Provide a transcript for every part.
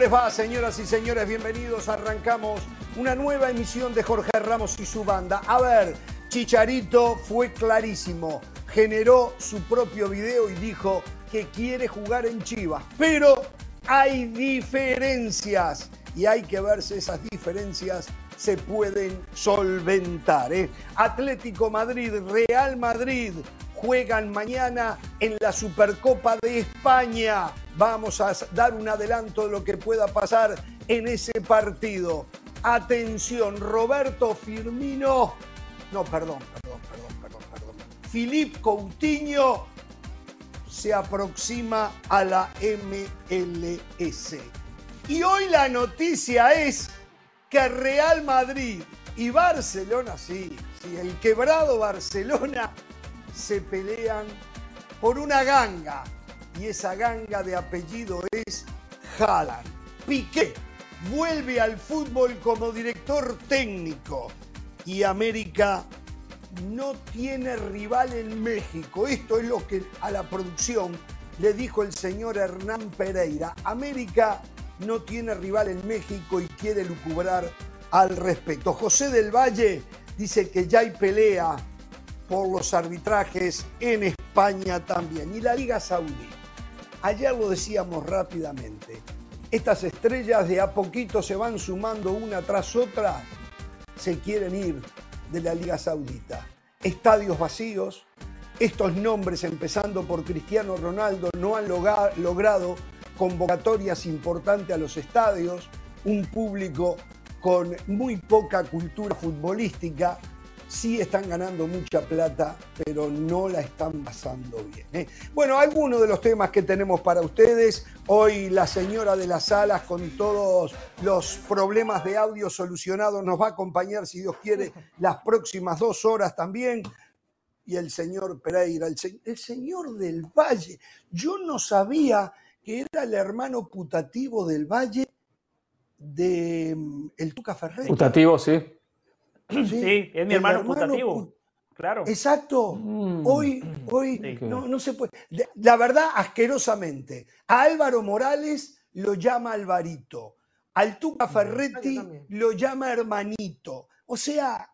¿Cómo les va, señoras y señores? Bienvenidos. Arrancamos una nueva emisión de Jorge Ramos y su banda. A ver, Chicharito fue clarísimo. Generó su propio video y dijo que quiere jugar en Chivas. Pero hay diferencias y hay que ver si esas diferencias se pueden solventar. ¿eh? Atlético Madrid, Real Madrid juegan mañana en la Supercopa de España. Vamos a dar un adelanto de lo que pueda pasar en ese partido. Atención, Roberto Firmino. No, perdón, perdón, perdón, perdón, perdón. Filip Coutinho se aproxima a la MLS. Y hoy la noticia es que Real Madrid y Barcelona, sí, sí, el quebrado Barcelona se pelean por una ganga y esa ganga de apellido es Haaland. Piqué vuelve al fútbol como director técnico y América no tiene rival en México. Esto es lo que a la producción le dijo el señor Hernán Pereira. América no tiene rival en México y quiere lucubrar al respecto. José del Valle dice que ya hay pelea por los arbitrajes en España también. Y la Liga Saudí. Ayer lo decíamos rápidamente. Estas estrellas de a poquito se van sumando una tras otra. Se quieren ir de la Liga Saudita. Estadios vacíos. Estos nombres, empezando por Cristiano Ronaldo, no han logrado convocatorias importantes a los estadios. Un público con muy poca cultura futbolística sí están ganando mucha plata, pero no la están pasando bien. ¿eh? Bueno, algunos de los temas que tenemos para ustedes. Hoy la señora de las salas con todos los problemas de audio solucionados nos va a acompañar, si Dios quiere, las próximas dos horas también. Y el señor Pereira, el, el señor del Valle. Yo no sabía que era el hermano putativo del Valle de mm, el Tuca Ferrer. Putativo, sí. Sí, es mi hermano, putativo. Claro. Exacto. Mm. Hoy, hoy no, no, se puede. La verdad, asquerosamente. A Álvaro Morales lo llama Alvarito. Al Tuca Ferretti lo llama hermanito. O sea,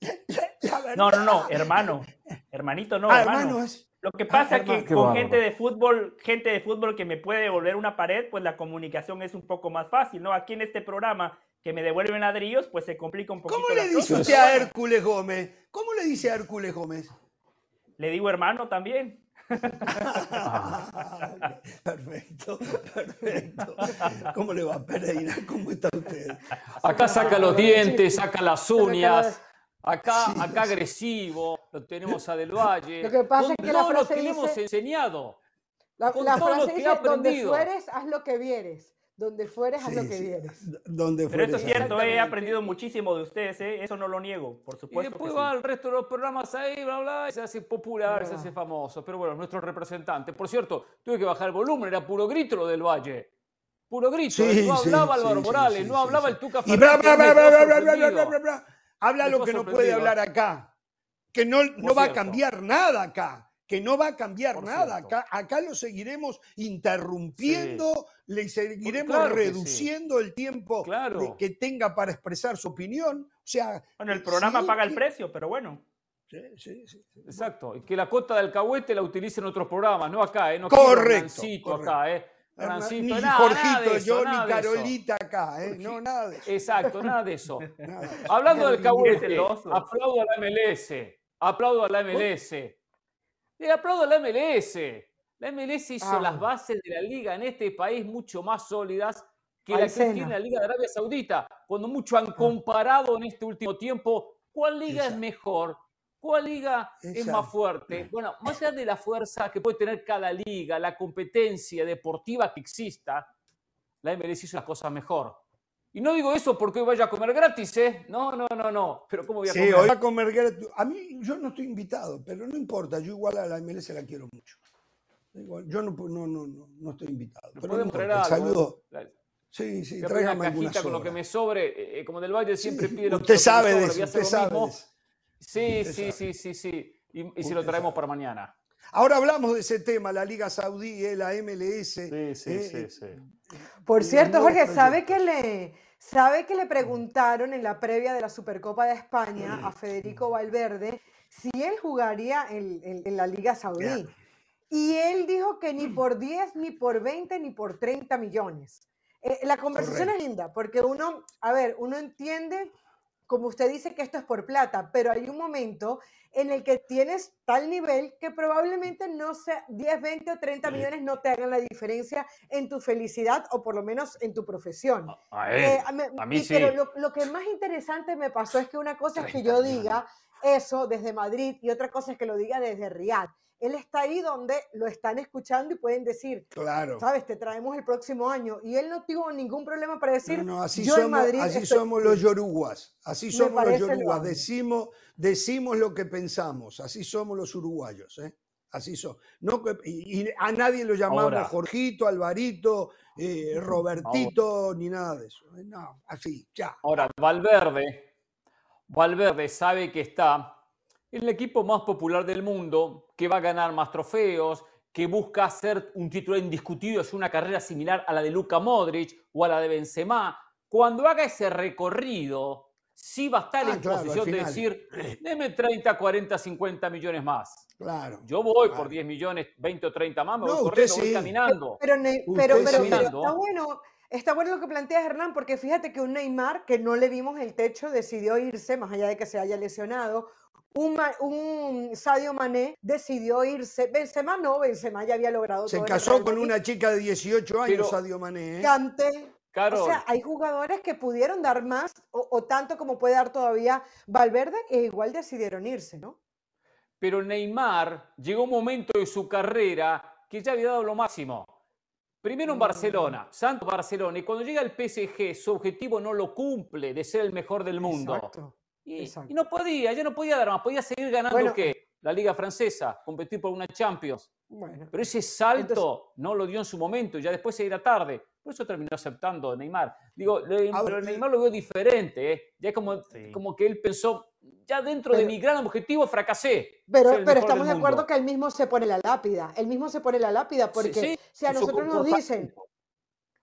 la, verdad. No, no, no, hermano. Hermanito no, ah, hermano. Lo que pasa es que con gente de fútbol, gente de fútbol que me puede devolver una pared, pues la comunicación es un poco más fácil, ¿no? Aquí en este programa que me devuelven ladrillos, pues se complica un poquito. ¿Cómo le dice usted a Hércules Gómez? ¿Cómo le dice a Hércules Gómez? Le digo hermano también. perfecto, perfecto. ¿Cómo le va, Pereira? ¿Cómo está usted? Acá saca los dientes, saca las uñas. Acá, acá agresivo, lo tenemos a Del Valle. Lo que pasa es que la frase lo que hemos enseñado. La, frase dice, donde fueres, haz lo que vieres. Donde fueres, haz lo que vieres. Donde Pero eso es cierto, he aprendido muchísimo de ustedes, ¿eh? eso no lo niego, por supuesto. Y después va al resto de los programas ahí, bla, bla, y se hace popular, se hace famoso. Pero bueno, nuestro representante. Por cierto, tuve que bajar el volumen, era puro grito lo del Valle. Puro grito. no hablaba Álvaro Morales, no hablaba el Tuca Fernández. Habla lo que no puede hablar acá. Que no, no va a cambiar nada acá que no va a cambiar nada. Acá, acá lo seguiremos interrumpiendo, le seguiremos reduciendo el tiempo que tenga para expresar su opinión. O sea, bueno, el programa paga el precio, pero bueno. Sí, sí, sí. Exacto. Y que la cota del alcahuete la utilicen en otros programas, no acá, ¿eh? No correcto. acá, ¿eh? Ni Jorgito, yo, ni Carolita acá, ¿eh? No, nada de eso. Exacto, nada de eso. Hablando del alcahuete, aplaudo a la MLS. Aplaudo a la MLS. Le aplaudo a la MLS. La MLS hizo las ah. bases de la liga en este país mucho más sólidas que la que tiene la Liga de Arabia Saudita. Cuando mucho han ah. comparado en este último tiempo, ¿cuál liga es mejor? ¿Cuál liga es más fuerte? Bueno, más allá de la fuerza que puede tener cada liga, la competencia deportiva que exista, la MLS hizo las cosas mejor. Y no digo eso porque hoy vaya a comer gratis, ¿eh? No, no, no, no. Pero ¿cómo voy a sí, hoy a comer gratis. A mí, yo no estoy invitado, pero no importa. Yo igual a la MLS la quiero mucho. yo no, no, no, no, estoy invitado. Pero podemos traer algo. Saludo. Sí, sí, tráigame una cajita con lo que me sobre. Eh, eh, como del Valle siempre pide lo que Usted sabe de eso, usted sabe Sí, sí, sí, sí, sí. Y, y si lo traemos para mañana. Ahora hablamos de ese tema, la Liga Saudí, eh, la MLS. Sí, sí, eh, sí, Por cierto, Jorge, ¿sabe que le sabe que le preguntaron en la previa de la Supercopa de España a Federico Valverde si él jugaría en, la Liga Saudí? Y él dijo que ni por 10, ni por 20, ni por 30 millones. Eh, la conversación es linda, porque uno, a ver, uno entiende, como usted dice, que esto es por plata, pero hay un momento en el que tienes tal nivel que probablemente no sea 10, 20 o 30 millones no te hagan la diferencia en tu felicidad o por lo menos en tu profesión. A, eh, mí sí. Pero lo, que más interesante me pasó es que una cosa es que yo diga eso desde Madrid y otra cosa es que lo diga desde Riyadh él está ahí donde lo están escuchando y pueden decir, claro. sabes, te traemos el próximo año. Y él no tuvo ningún problema para decir, no, así yo somos, en Madrid así somos los yoruguas, así somos los yoruguas, decimos, decimos lo que pensamos, así somos los uruguayos, ¿eh? Así son. No, y, a nadie lo llamamos Jorgito, Alvarito, eh, Robertito, ni nada de eso. ¿eh? No, así, ya. Ahora, Valverde, Valverde sabe que está el equipo más popular del mundo, que va a ganar más trofeos, que busca ser un título indiscutido, es una carrera similar a la de Luka Modric o a la de Benzema. Cuando haga ese recorrido, sí va a estar ah, en posición de decir, deme 30, 40, 50 millones más. Claro. Yo voy por 10 millones, 20 o 30 más, me voy corriendo, voy caminando. Pero, pero, pero, está bueno. Está bueno lo que planteas, Hernán, porque fíjate que un Neymar que no le vimos el techo decidió irse, más allá de que se haya lesionado, un, Sadio Mané decidió irse. Benzema no, Benzema ya había logrado Se casó con una chica de 18 años, Sadio Mané. ¿eh? Cante. O sea, hay jugadores que pudieron dar más o, tanto como puede dar todavía Valverde e igual decidieron irse, ¿no? Pero Neymar llegó un momento de su carrera que ya había dado lo máximo. Primero en Barcelona, Santo Barcelona, y cuando llega al PSG, su objetivo no lo cumple de ser el mejor del mundo. Exacto. Y, no podía, ya no podía dar más, podía seguir ganando ¿qué? La Liga Francesa, competir por una Champions. Pero ese salto no lo dio en su momento, ya después se irá tarde. Por eso terminó aceptando Neymar. Digo, pero Neymar lo vio diferente, ¿eh? ya como, como que él pensó, ya dentro de mi gran objetivo fracasé. Pero, pero estamos de acuerdo que él mismo se pone la lápida, él mismo se pone la lápida, porque si a nosotros nos dicen,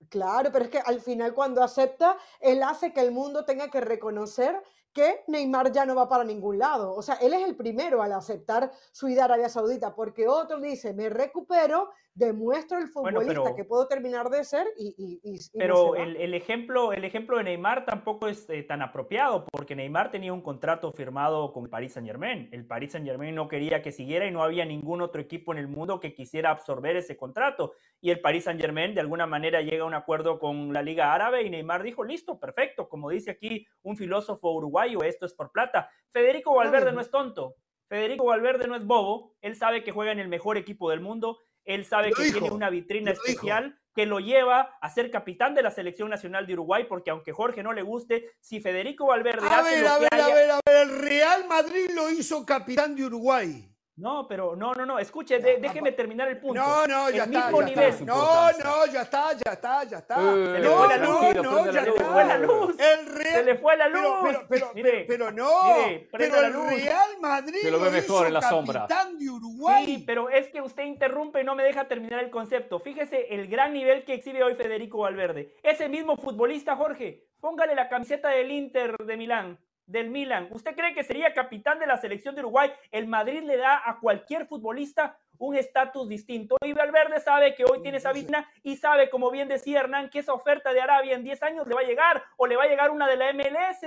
Claro, pero es que al final cuando acepta, él hace que el mundo tenga que reconocer que Neymar ya no va para ningún lado. O sea, él es el primero al aceptar su ida a Arabia Saudita, porque otro dice, me recupero, demuestro el futbolista que puedo terminar de ser y... pero el, ejemplo, el ejemplo de Neymar tampoco es eh, tan apropiado, porque Neymar tenía un contrato firmado con el Paris Saint Germain. El Paris Saint Germain no quería que siguiera y no había ningún otro equipo en el mundo que quisiera absorber ese contrato. Y el Paris Saint Germain de alguna manera llega a un acuerdo con la Liga Árabe y Neymar dijo, listo, perfecto, como dice aquí un filósofo uruguayo, esto es por plata. Federico Valverde no es tonto. Federico Valverde no es bobo, él sabe que juega en el mejor equipo del mundo, él sabe que tiene una vitrina especial que lo lleva a ser capitán de la selección nacional de Uruguay, porque aunque Jorge no le guste, si Federico Valverde a ver, a ver, a ver, a ver, el Real Madrid lo hizo capitán de Uruguay. No, pero no, no, no, escuche, déjeme terminar el punto. No, no, ya está. Ya está. No, no, ya está, ya está, ya está. se le fue la luz. No, ya se le fue la luz. El Real... Se le fue la luz. Pero, pero, mire, pero, no. Mire, pero el Real Madrid se lo ve mejor en la sombra. de Uruguay. Sí, pero es que usted interrumpe y no me deja terminar el concepto. Fíjese el gran nivel que exhibe hoy Federico Valverde. Ese mismo futbolista, Jorge, póngale la camiseta del Inter de Milán del Milan. ¿Usted cree que sería capitán de la selección de Uruguay? El Madrid le da a cualquier futbolista un estatus distinto. Y Valverde sabe que hoy tiene esa vitrina y sabe, como bien decía Hernán, que esa oferta de Arabia en 10 años le va a llegar o le va a llegar una de la MLS.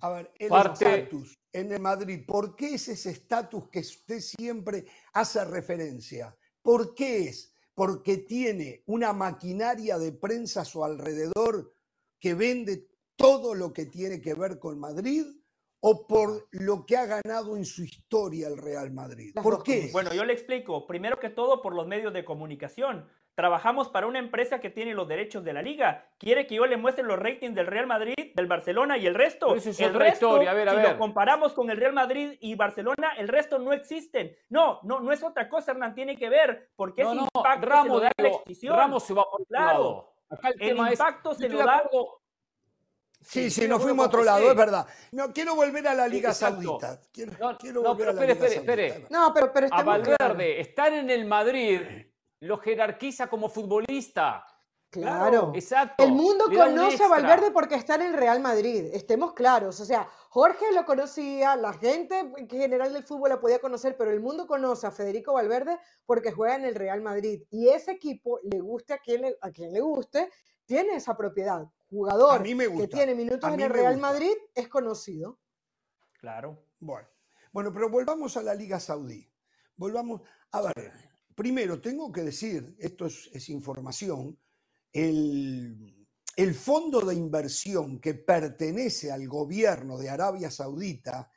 A ver, el estatus en el Madrid, ¿por qué es ese estatus que usted siempre hace referencia? ¿Por qué es? Porque tiene una maquinaria de prensa a su alrededor que vende todo lo que tiene que ver con Madrid o por lo que ha ganado en su historia el Real Madrid? ¿Por qué? Bueno, yo le explico. Primero que todo, por los medios de comunicación. Trabajamos para una empresa que tiene los derechos de la liga. Quiere que yo le muestre los ratings del Real Madrid, del Barcelona y el resto. es el resto, a ver, a si ver. lo comparamos con el Real Madrid y Barcelona, el resto no existen. No, no, no es otra cosa, Hernán, tiene que ver porque no, impacto Ramos, se lo da la Ramos se va por lado. Acá el, impacto se lo da Sí, sí, nos fuimos a otro lado, es verdad. No, quiero volver a la Liga Saudita. Quiero, no, no, pero espere, espere, espere. No, pero, pero A Valverde, estar en el Madrid lo jerarquiza como futbolista. Claro. Exacto. El mundo conoce a Valverde porque está en el Real Madrid, estemos claros. O sea, Jorge lo conocía, la gente en general del fútbol la podía conocer, pero el mundo conoce a Federico Valverde porque juega en el Real Madrid. Y ese equipo, le guste a quien le, a quien le guste, tiene esa propiedad. Jugador que tiene minutos en el Real Madrid es conocido. Claro. Bueno. bueno, pero volvamos a la Liga Saudí. Volvamos. A ver, primero tengo que decir, esto es información el, fondo de inversión que pertenece al gobierno de Arabia Saudita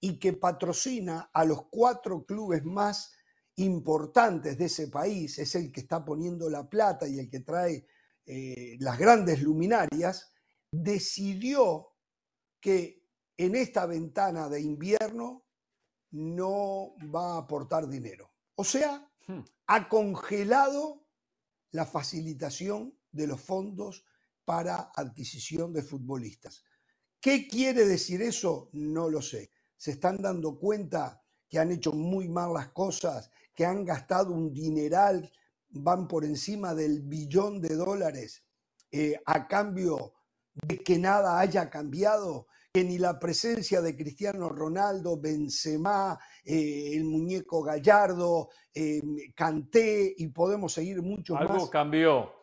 y que patrocina a los cuatro clubes más importantes de ese país, es el que está poniendo la plata y el que trae eh, las grandes luminarias, decidió que en esta ventana de invierno no va a aportar dinero. O sea, hmm. ha congelado la facilitación de los fondos para adquisición de futbolistas. ¿Qué quiere decir eso? No lo sé. Se están dando cuenta que han hecho muy mal las cosas, que han gastado un dineral, van por encima del billón de dólares eh, a cambio de que nada haya cambiado, que ni la presencia de Cristiano Ronaldo, Benzema, eh, el muñeco Gallardo, eh, Canté y podemos seguir mucho más. Algo cambió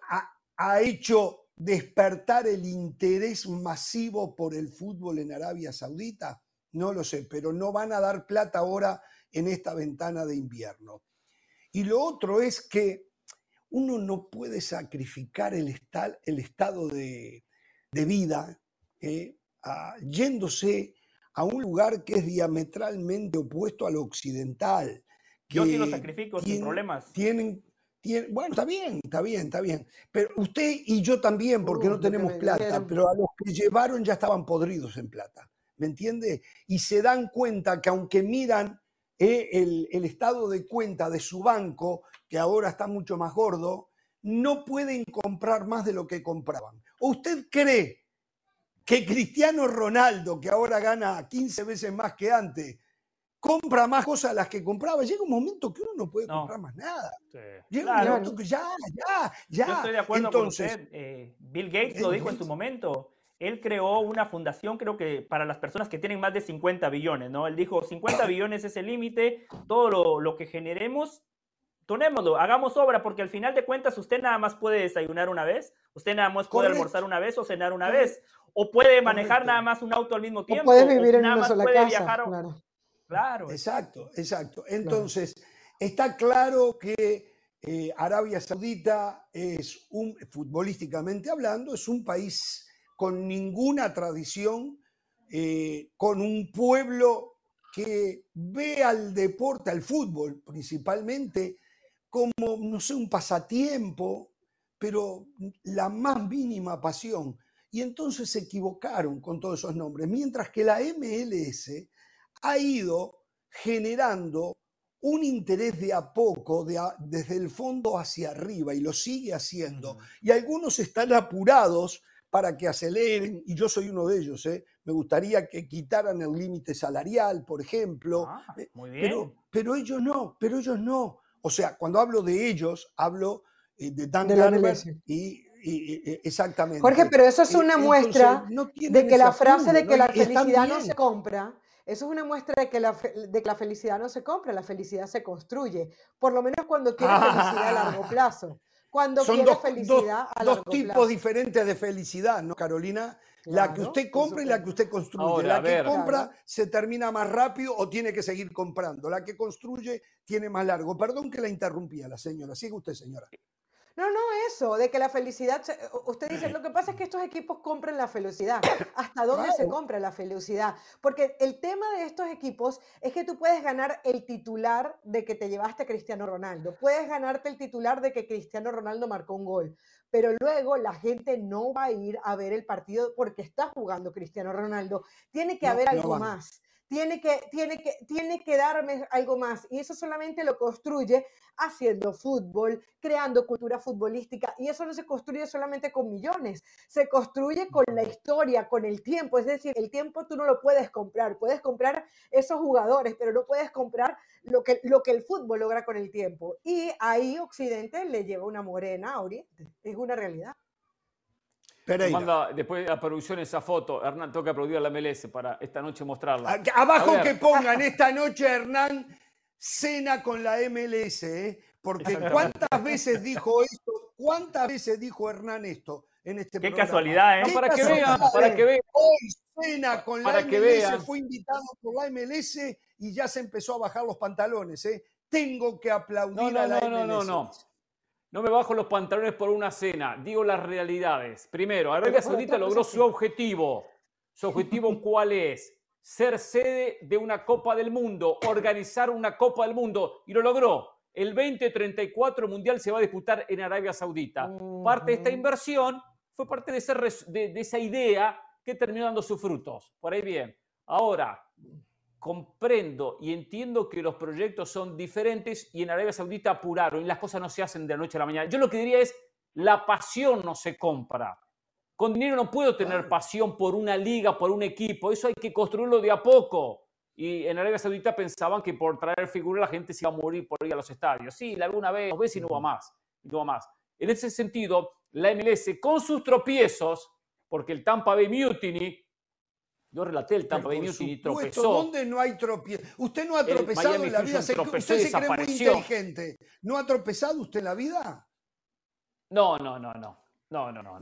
ha hecho despertar el interés masivo por el fútbol en Arabia Saudita? No lo sé, pero no van a dar plata ahora en esta ventana de invierno. Y lo otro es que uno no puede sacrificar el, estado de, vida eh, yéndose a un lugar que es diametralmente opuesto al occidental. Yo sí lo sacrifico sin problemas. Tienen, bueno, está bien, está bien, está bien. Pero usted y yo también, porque no tenemos plata, pero a los que llevaron ya estaban podridos en plata. ¿Me entiende? Y se dan cuenta que aunque miran eh, el, estado de cuenta de su banco, que ahora está mucho más gordo, no pueden comprar más de lo que compraban. ¿O usted cree que Cristiano Ronaldo, que ahora gana 15 veces más que antes, compra más cosas las que compraba. Llega un momento que uno no puede comprar más nada. Llega un momento que ya, ya, ya. Yo estoy de acuerdo con usted. Eh, Bill Gates lo dijo en su momento. Él creó una fundación, creo que para las personas que tienen más de 50 billones, ¿no? Él dijo, 50 billones es el límite, todo lo, lo que generemos, tonémoslo, hagamos obra, porque al final de cuentas usted nada más puede desayunar una vez, usted nada más puede almorzar una vez o cenar una vez, o puede manejar nada más un auto al mismo tiempo. O puede vivir en una sola casa, viajar, claro. Claro. Exacto, exacto. Entonces, está claro que eh, Arabia Saudita es un, futbolísticamente hablando, es un país con ninguna tradición, eh, con un pueblo que ve al deporte, al fútbol principalmente, como, no sé, un pasatiempo, pero la más mínima pasión. Y entonces se equivocaron con todos esos nombres, mientras que la MLS ha ido generando un interés de a poco, desde el fondo hacia arriba, y lo sigue haciendo. Y algunos están apurados para que aceleren, y yo soy uno de ellos, ¿eh? me gustaría que quitaran el límite salarial, por ejemplo, ah, eh, Pero, pero ellos no, pero ellos no. O sea, cuando hablo de ellos, hablo eh, de Dan Garber y, exactamente. Jorge, pero eso es una muestra de que la frase de que la felicidad no se compra eso es una muestra de que, la, de que la felicidad no se compra, la felicidad se construye. Por lo menos cuando quieres felicidad a largo plazo. Cuando Son dos, felicidad a largo dos tipos diferentes de felicidad, ¿no, Carolina? La que usted compra y la que usted construye. la que compra se termina más rápido o tiene que seguir comprando. La que construye tiene más largo. Perdón que la interrumpía la señora. Sigue usted, señora. No, no, eso, de que la felicidad, usted dice, lo que pasa es que estos equipos compran la felicidad. ¿Hasta dónde se compra la felicidad? Porque el tema de estos equipos es que tú puedes ganar el titular de que te llevaste a Cristiano Ronaldo, puedes ganarte el titular de que Cristiano Ronaldo marcó un gol, pero luego la gente no va a ir a ver el partido porque está jugando Cristiano Ronaldo. Tiene que haber algo más tiene que, tiene, que, tiene que darme algo más. Y eso solamente lo construye haciendo fútbol, creando cultura futbolística. Y eso no se construye solamente con millones, se construye con la historia, con el tiempo. Es decir, el tiempo tú no lo puedes comprar. Puedes comprar esos jugadores, pero no puedes comprar lo que, lo que el fútbol logra con el tiempo. Y ahí Occidente le lleva una morena a Oriente. Es una realidad. Manda después a producción esa foto. Hernán, toca aplaudir a la MLS para esta noche mostrarla. Abajo que pongan esta noche Hernán cena con la MLS, ¿eh? porque cuántas veces dijo esto, cuántas veces dijo Hernán esto en este Qué casualidad, ¿eh? para, que vean, para que vean, Hoy cena con la MLS, fue invitado por la MLS y ya se empezó a bajar los pantalones, ¿eh? Tengo que aplaudir a la MLS. No, no, no. No me bajo los pantalones por una cena, digo las realidades. Primero, Arabia Saudita logró su objetivo. ¿Su objetivo cuál es? Ser sede de una Copa del Mundo, organizar una Copa del Mundo, y lo logró. El 2034 Mundial se va a disputar en Arabia Saudita. Parte de esta inversión fue parte de, de, de esa idea que terminó dando sus frutos. Por ahí bien. Ahora, comprendo y entiendo que los proyectos son diferentes y en Arabia Saudita apuraron y las cosas no se hacen de la noche a la mañana. Yo lo que diría es, la pasión no se compra. Con dinero no puedo tener pasión por una liga, por un equipo. Eso hay que construirlo de a poco. Y en Arabia Saudita pensaban que por traer figuras la gente se iba a morir por ir a los estadios. Sí, la vi una vez, dos veces y no va más. no va más. En ese sentido, la MLS con sus tropiezos, porque el Tampa Bay Mutiny yo relaté el Tampa Bay News y tropezó. ¿Dónde no hay tropiezo? Usted no ha tropezado en la vida. usted se cree muy inteligente. ¿No ha tropezado usted en la vida? No, no, no, no. No, no, no.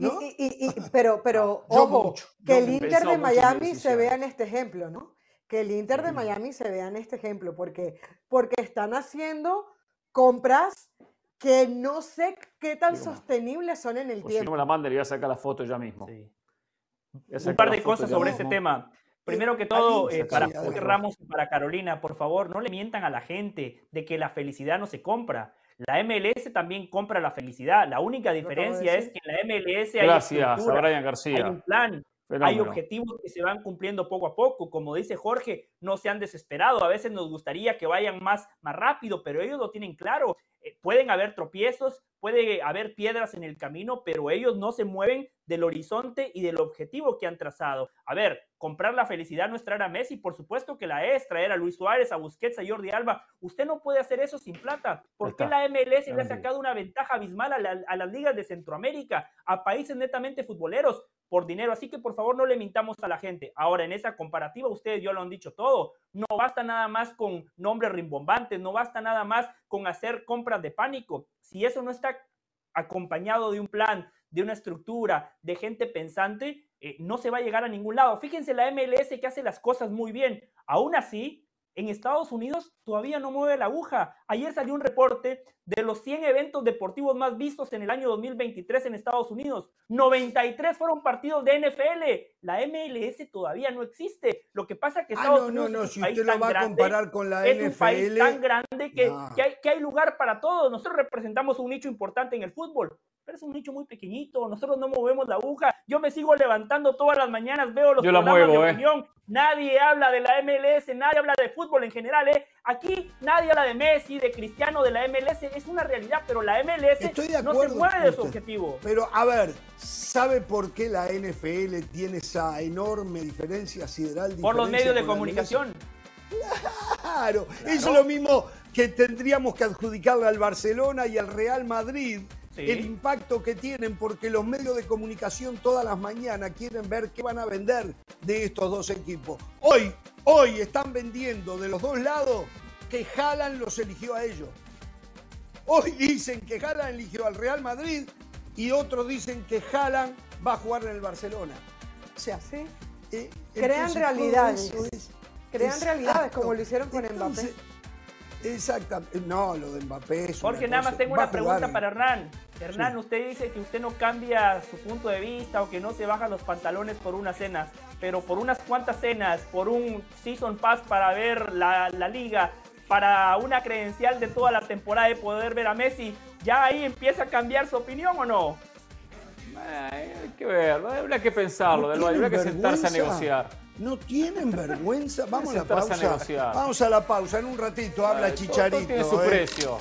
pero, pero ojo, que el Inter de Miami se vea en este ejemplo, ¿no? Que el Inter de Miami se vea en este ejemplo, porque, porque están haciendo compras que no sé qué tan sostenibles son en el pues tiempo. Si no me la mande, le voy a sacar la foto ya mismo. Sí. Un par de cosas sobre este tema. Primero que todo, eh, para Ramos y para Carolina, por favor, no le mientan a la gente de que la felicidad no se compra. La MLS también compra la felicidad. La única diferencia es que en la MLS hay, Gracias, García. hay un plan, hay objetivos que se van cumpliendo poco a poco. Como dice Jorge, no se han desesperado. A veces nos gustaría que vayan más, más rápido, pero ellos lo tienen claro. Eh, pueden haber tropiezos, puede haber piedras en el camino, pero ellos no se mueven del horizonte y del objetivo que han trazado. A ver, comprar la felicidad no es traer a Messi, por supuesto que la es, traer a Luis Suárez, a Busquets, a Jordi Alba. Usted no puede hacer eso sin plata. ¿Por qué la MLS le ha sacado una ventaja abismal a, a las ligas de Centroamérica, a países netamente futboleros? por dinero. Así que por favor no le mintamos a la gente. Ahora, en esa comparativa, ustedes ya lo han dicho todo. No basta nada más con nombres rimbombantes, no basta nada más con hacer compras de pánico. Si eso no está acompañado de un plan, de una estructura, de gente pensante, eh, no se va a llegar a ningún lado. Fíjense la MLS que hace las cosas muy bien. Aún así, en Estados Unidos todavía no mueve la aguja. Ayer salió un reporte de los 100 eventos deportivos más vistos en el año 2023 en Estados Unidos. 93 fueron partidos de NFL. La MLS todavía no existe. Lo que pasa es que ah, Estados Unidos no, no, si usted lo va a comparar con la es un país tan grande que, hay, que hay lugar para todos. Nosotros representamos un nicho importante en el fútbol pero es un nicho muy pequeñito, nosotros no movemos la aguja, yo me sigo levantando todas las mañanas, veo los programas de ¿eh? opinión, nadie habla de la MLS, nadie habla de fútbol en general, ¿eh? aquí nadie habla de Messi, de Cristiano, de la MLS, es una realidad, pero la MLS no se mueve de su objetivo. Pero a ver, ¿sabe por qué la NFL tiene esa enorme diferencia sideral? Por los medios de comunicación. Claro, eso es lo mismo que tendríamos que adjudicarle al Barcelona y al Real Madrid el impacto que tienen, porque los medios de comunicación todas las mañanas quieren ver qué van a vender de estos dos equipos. Hoy, hoy están vendiendo de los dos lados que Jalan los eligió a ellos. Hoy dicen que Jalan eligió al Real Madrid y otros dicen que Jalan va a jugar en el Barcelona. O sea, ¿sí? Eh, crean realidades. crean realidades como lo hicieron con Mbappé. Exactamente. No, lo de Mbappé es Jorge, nada más tengo una pregunta para Hernán. Hernán, usted dice que usted no cambia su punto de vista o que no se baja los pantalones por una cena, pero por unas cuantas cenas, por un season pass para ver la, liga, para una credencial de toda la temporada de poder ver a Messi, ¿ya ahí empieza a cambiar su opinión o no? hay que verlo, habría que pensarlo, habría que sentarse a negociar. No tienen vergüenza. Vamos a la pausa. Vamos a la pausa. En un ratito habla Chicharito. tiene su ¿eh? precio.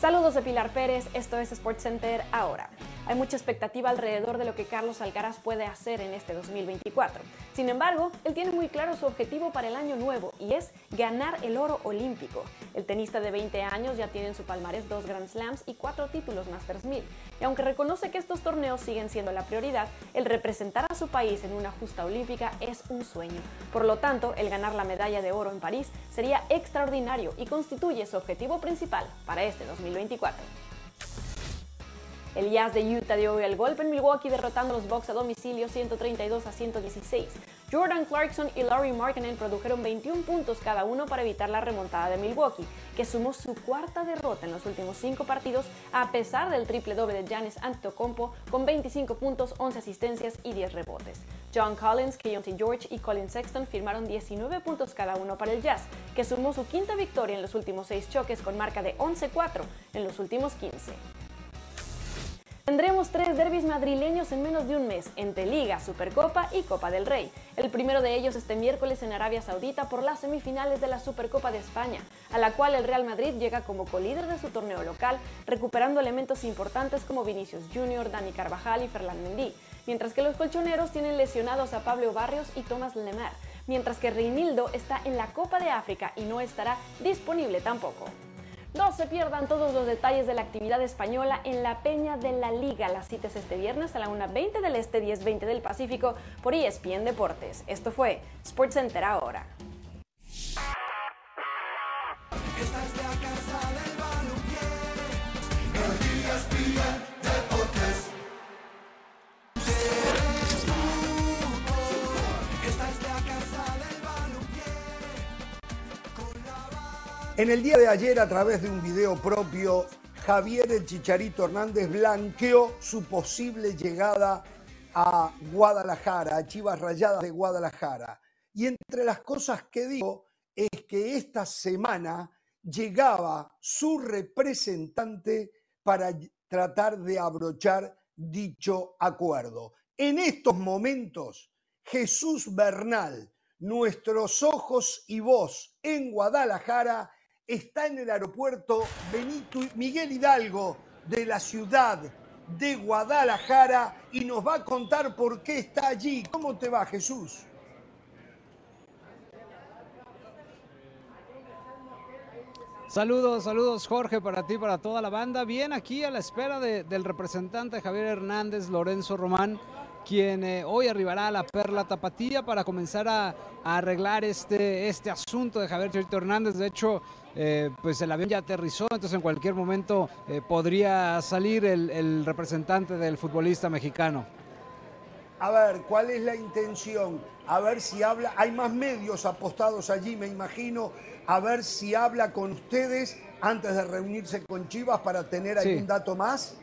Saludos de Pilar Pérez, esto es SportsCenter ahora. Hay mucha expectativa alrededor de lo que Carlos Alcaraz puede hacer en este 2024. Sin embargo, él tiene muy claro su objetivo para el año nuevo y es ganar el oro olímpico. El tenista de 20 años ya tiene en su palmarés dos Grand Slams y cuatro títulos Masters 1000. Y aunque reconoce que estos torneos siguen siendo la prioridad, el representar a su país en una justa olímpica es un sueño. Por lo tanto, el ganar la medalla de oro en París sería extraordinario y constituye su objetivo principal para este 2024. El Jazz de Utah dio el golpe en Milwaukee derrotando los Bucks a domicilio 132 a 116. Jordan Clarkson y Laurie Markkinen produjeron 21 puntos cada uno para evitar la remontada de Milwaukee, que sumó su cuarta derrota en los últimos cinco partidos a pesar del triple doble de Giannis Antetokounmpo con 25 puntos, 11 asistencias y 10 rebotes. John Collins, Keontae George y Colin Sexton firmaron 19 puntos cada uno para el Jazz, que sumó su quinta victoria en los últimos seis choques con marca de 11-4 en los últimos 15. Tendremos tres derbis madrileños en menos de un mes, entre Liga, Supercopa y Copa del Rey. El primero de ellos este miércoles en Arabia Saudita por las semifinales de la Supercopa de España, a la cual el Real Madrid llega como colíder de su torneo local, recuperando elementos importantes como Vinicius Junior, Dani Carvajal y Ferland Mendy, mientras que los colchoneros tienen lesionados a Pablo Barrios y Tomás Lemar, mientras que Reinildo está en la Copa de África y no estará disponible tampoco. No se pierdan todos los detalles de la actividad española en la Peña de la Liga. Las citas este viernes a la 1.20 del Este, 10.20 del Pacífico por ESPN Deportes. Esto fue SportsCenter ahora. En el día de ayer, a través de un video propio, Javier el Chicharito Hernández blanqueó su posible llegada a Guadalajara, a Chivas Rayadas de Guadalajara. Y entre las cosas que dijo es que esta semana llegaba su representante para tratar de abrochar dicho acuerdo. En estos momentos, Jesús Bernal, nuestros ojos y voz en Guadalajara, está en el aeropuerto Benito Miguel Hidalgo de la ciudad de Guadalajara y nos va a contar por qué está allí. ¿Cómo te va, Jesús? Saludos, saludos Jorge para ti, para toda la banda. Bien, aquí a la espera del representante Javier Hernández, Lorenzo Román, quien eh, hoy arribará a la Perla Tapatía para comenzar a, arreglar este, este asunto de Javier Chorito Hernández. De hecho, eh, pues el avión ya aterrizó, entonces en cualquier momento eh, podría salir el, representante del futbolista mexicano. A ver, ¿cuál es la intención? A ver si habla, hay más medios apostados allí, me imagino, a ver si habla con ustedes antes de reunirse con Chivas para tener algún dato más.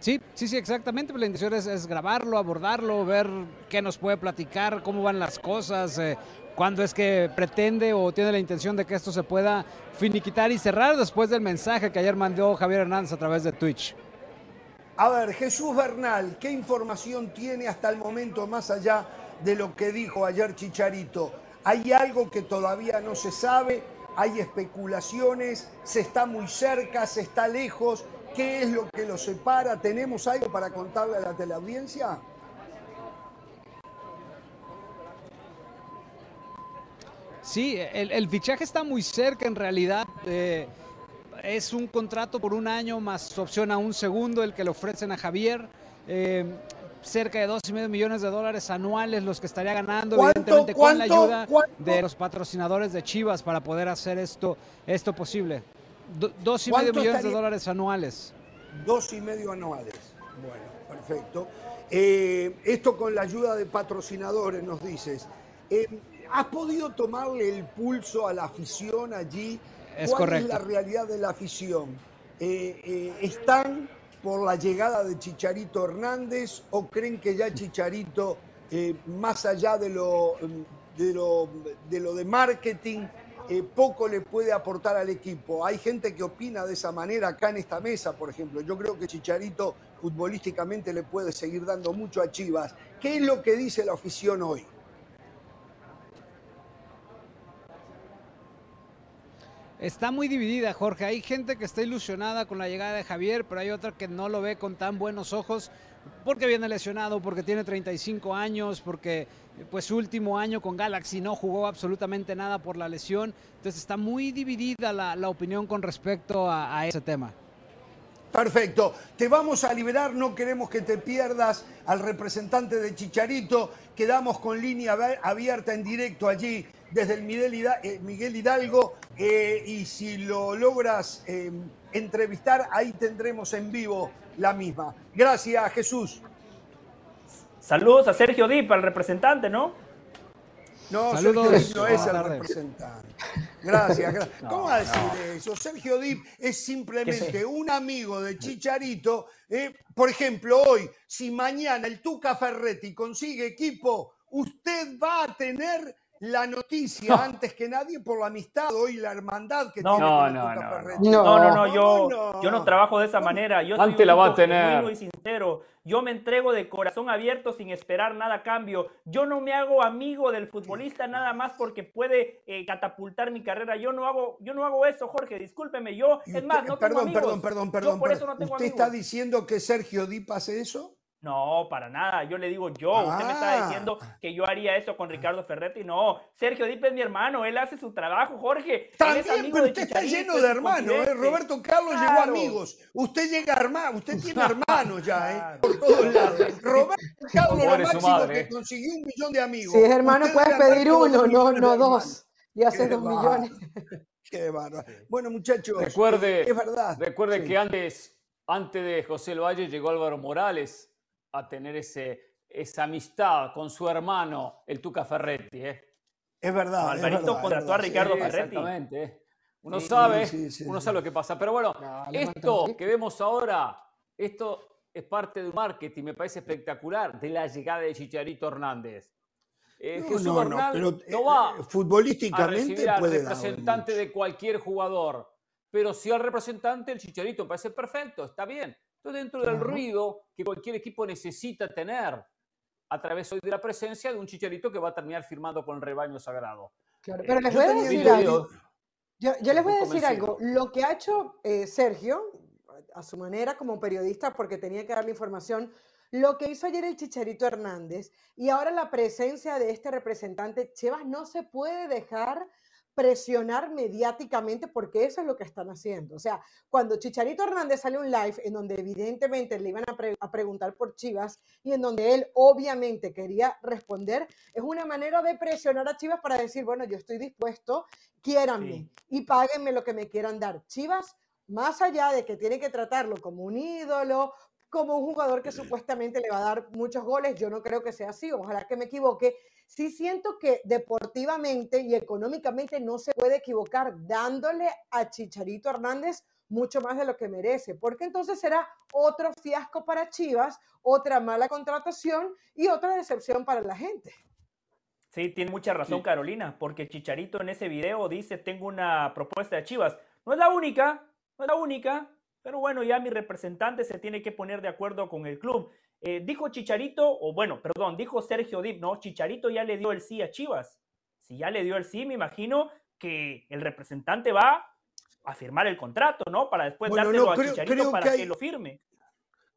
Sí, sí, sí, exactamente. La intención es, grabarlo, abordarlo, ver qué nos puede platicar, cómo van las cosas, eh, cuándo es que pretende o tiene la intención de que esto se pueda finiquitar y cerrar después del mensaje que ayer mandó Javier Hernández a través de Twitch. A ver, Jesús Bernal, ¿qué información tiene hasta el momento más allá de lo que dijo ayer Chicharito? ¿Hay algo que todavía no se sabe? ¿Hay especulaciones? ¿Se está muy cerca? ¿Se está lejos? ¿Qué es lo que los separa? ¿Tenemos algo para contarle a la teleaudiencia? Sí, el, fichaje está muy cerca en realidad. Eh, es un contrato por un año más opción a un segundo el que le ofrecen a Javier. Eh, cerca de dos y medio millones de dólares anuales los que estaría ganando, evidentemente con la ayuda de los patrocinadores de Chivas para poder hacer esto, esto posible dos y medio millones de dólares anuales. Dos y medio anuales. Bueno, perfecto. Eh, esto con la ayuda de patrocinadores, nos dices. Eh, ¿Has podido tomarle el pulso a la afición allí? Es ¿Cuál correcto. es la realidad de la afición? Eh, ¿Están por la llegada de Chicharito Hernández o creen que ya Chicharito, más allá de lo, de lo, de lo de marketing, eh, poco le puede aportar al equipo. Hay gente que opina de esa manera acá en esta mesa, por ejemplo. Yo creo que Chicharito futbolísticamente le puede seguir dando mucho a Chivas. ¿Qué es lo que dice la afición hoy? Está muy dividida, Jorge. Hay gente que está ilusionada con la llegada de Javier, pero hay otra que no lo ve con tan buenos ojos porque viene lesionado, porque tiene 35 años, porque pues su último año con Galaxy no jugó absolutamente nada por la lesión. Entonces está muy dividida la, opinión con respecto a, ese tema. Perfecto. Te vamos a liberar, no queremos que te pierdas al representante de Chicharito. Quedamos con línea abierta en directo allí desde el Miguel Hidalgo eh, y si lo logras eh, entrevistar, ahí tendremos en vivo la misma. Gracias, Jesús. Saludos a Sergio Dip, al representante, ¿no? No, Sergio Dip no es el representante. Gracias, gracias. ¿Cómo va a decir eso? Sergio Dip es simplemente un amigo de Chicharito. Eh, por ejemplo, hoy, si mañana el Tuca Ferretti consigue equipo, usted va a tener la noticia antes que nadie por la amistad hoy la hermandad que no, tiene no, no, no, no, no, no, yo, yo no trabajo de esa manera. Yo antes la va a tener. y sincero. Yo me entrego de corazón abierto sin esperar nada a cambio. Yo no me hago amigo del futbolista nada más porque puede eh, catapultar mi carrera. Yo no hago, yo no hago eso, Jorge. Discúlpeme. Yo, es más, no perdón, tengo amigos. Perdón, perdón, perdón. ¿Usted está diciendo que Sergio Dip hace eso? No, para nada. Yo le digo yo. Usted me está diciendo ah. que yo haría eso con Ricardo Ferretti. No, Sergio Dipe es mi hermano. Él hace su trabajo, Jorge. También, pero usted está lleno de hermanos. ¿eh? Roberto Carlos llegó amigos. Usted llega hermano. Usted tiene hermanos ya, ¿eh? Por todos lados. Roberto Carlos lo máximo que consiguió un millón de amigos. Si es hermano, puedes pedir uno, no, no dos. Y hace dos millones. Qué bárbaro. Bueno, muchachos. Recuerde, es verdad. Recuerde que antes, antes de José Valle llegó Álvaro Morales a tener ese, esa amistad con su hermano, el Tuca Ferretti. ¿eh? Es verdad. Alvarito contrató a Ricardo Ferretti. Exactamente. ¿eh? Uno sabe, uno sabe lo que pasa. Pero bueno, esto que vemos ahora, esto es parte del marketing, me parece espectacular, de la llegada de Chicharito Hernández. Eh, Jesús no, Hernández no, va eh, futbolísticamente a al representante de cualquier jugador. Pero si al representante, el Chicharito me parece perfecto, está bien. Entonces, dentro del ruido que cualquier equipo necesita tener a través hoy de la presencia de un chicharito que va a terminar firmando con el rebaño sagrado. Claro, pero les voy a decir algo. Yo, les voy a decir algo. Lo que ha hecho eh, Sergio, a su manera como periodista, porque tenía que darle información, lo que hizo ayer el Chicharito Hernández y ahora la presencia de este representante, Chivas no se puede dejar presionar mediáticamente porque eso es lo que están haciendo. O sea, cuando Chicharito Hernández sale un live en donde evidentemente le iban a, preguntar por Chivas y en donde él obviamente quería responder, es una manera de presionar a Chivas para decir, bueno, yo estoy dispuesto, quiéranme y páguenme lo que me quieran dar. Chivas, más allá de que tiene que tratarlo como un ídolo, como un jugador que supuestamente le va a dar muchos goles, yo no creo que sea así, ojalá que me equivoque, sí siento que deportivamente y económicamente no se puede equivocar dándole a Chicharito Hernández mucho más de lo que merece, porque entonces será otro fiasco para Chivas, otra mala contratación y otra decepción para la gente. Sí, tiene mucha razón Carolina, porque Chicharito en ese video dice, tengo una propuesta de Chivas. No es la única, no es la única, pero bueno, ya mi representante se tiene que poner de acuerdo con el club. Eh, dijo Chicharito, o bueno, perdón, dijo Sergio Dip, no, Chicharito ya le dio el sí a Chivas. Si ya le dio el sí, me imagino que el representante va a firmar el contrato, ¿no? Para después dárselo a Chicharito para que, lo firme.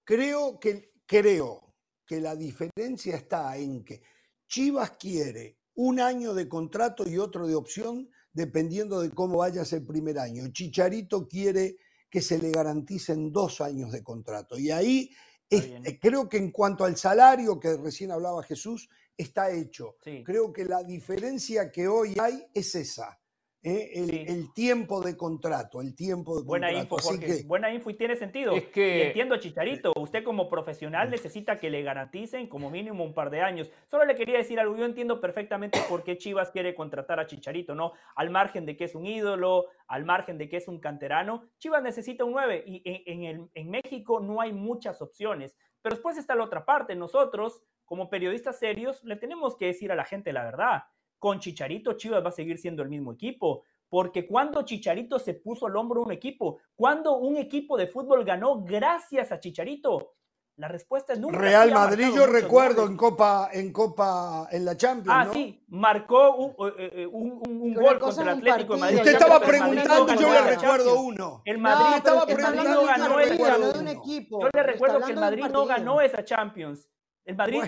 Creo que, creo que la diferencia está en que Chivas quiere un año de contrato y otro de opción, dependiendo de cómo vayas el primer año. Chicharito quiere que se le garanticen dos años de contrato. Y ahí eh, creo que en cuanto al salario que recién hablaba Jesús, está hecho. Creo que la diferencia que hoy hay es esa. ¿Eh? El, tiempo de contrato, el tiempo de Buena Info, Buena info y tiene sentido. Es que... entiendo, Chicharito, usted como profesional necesita que le garanticen como mínimo un par de años. Solo le quería decir algo, yo entiendo perfectamente por qué Chivas quiere contratar a Chicharito, ¿no? Al margen de que es un ídolo, al margen de que es un canterano, Chivas necesita un 9 y en, el, en México no hay muchas opciones. Pero después está la otra parte, nosotros como periodistas serios le tenemos que decir a la gente la verdad con Chicharito Chivas va a seguir siendo el mismo equipo. porque cuando Chicharito se puso al hombro de un equipo, cuando un equipo de fútbol ganó gracias a Chicharito, la respuesta es nunca. Real Madrid, yo recuerdo en Copa, en Copa, en la Champions. Ah, sí, marcó un, eh, eh, gol contra el Atlético de Madrid. Usted estaba preguntando, yo le recuerdo uno. El Madrid, no, ganó esa Yo le recuerdo que el Madrid no ganó esa Champions. El Madrid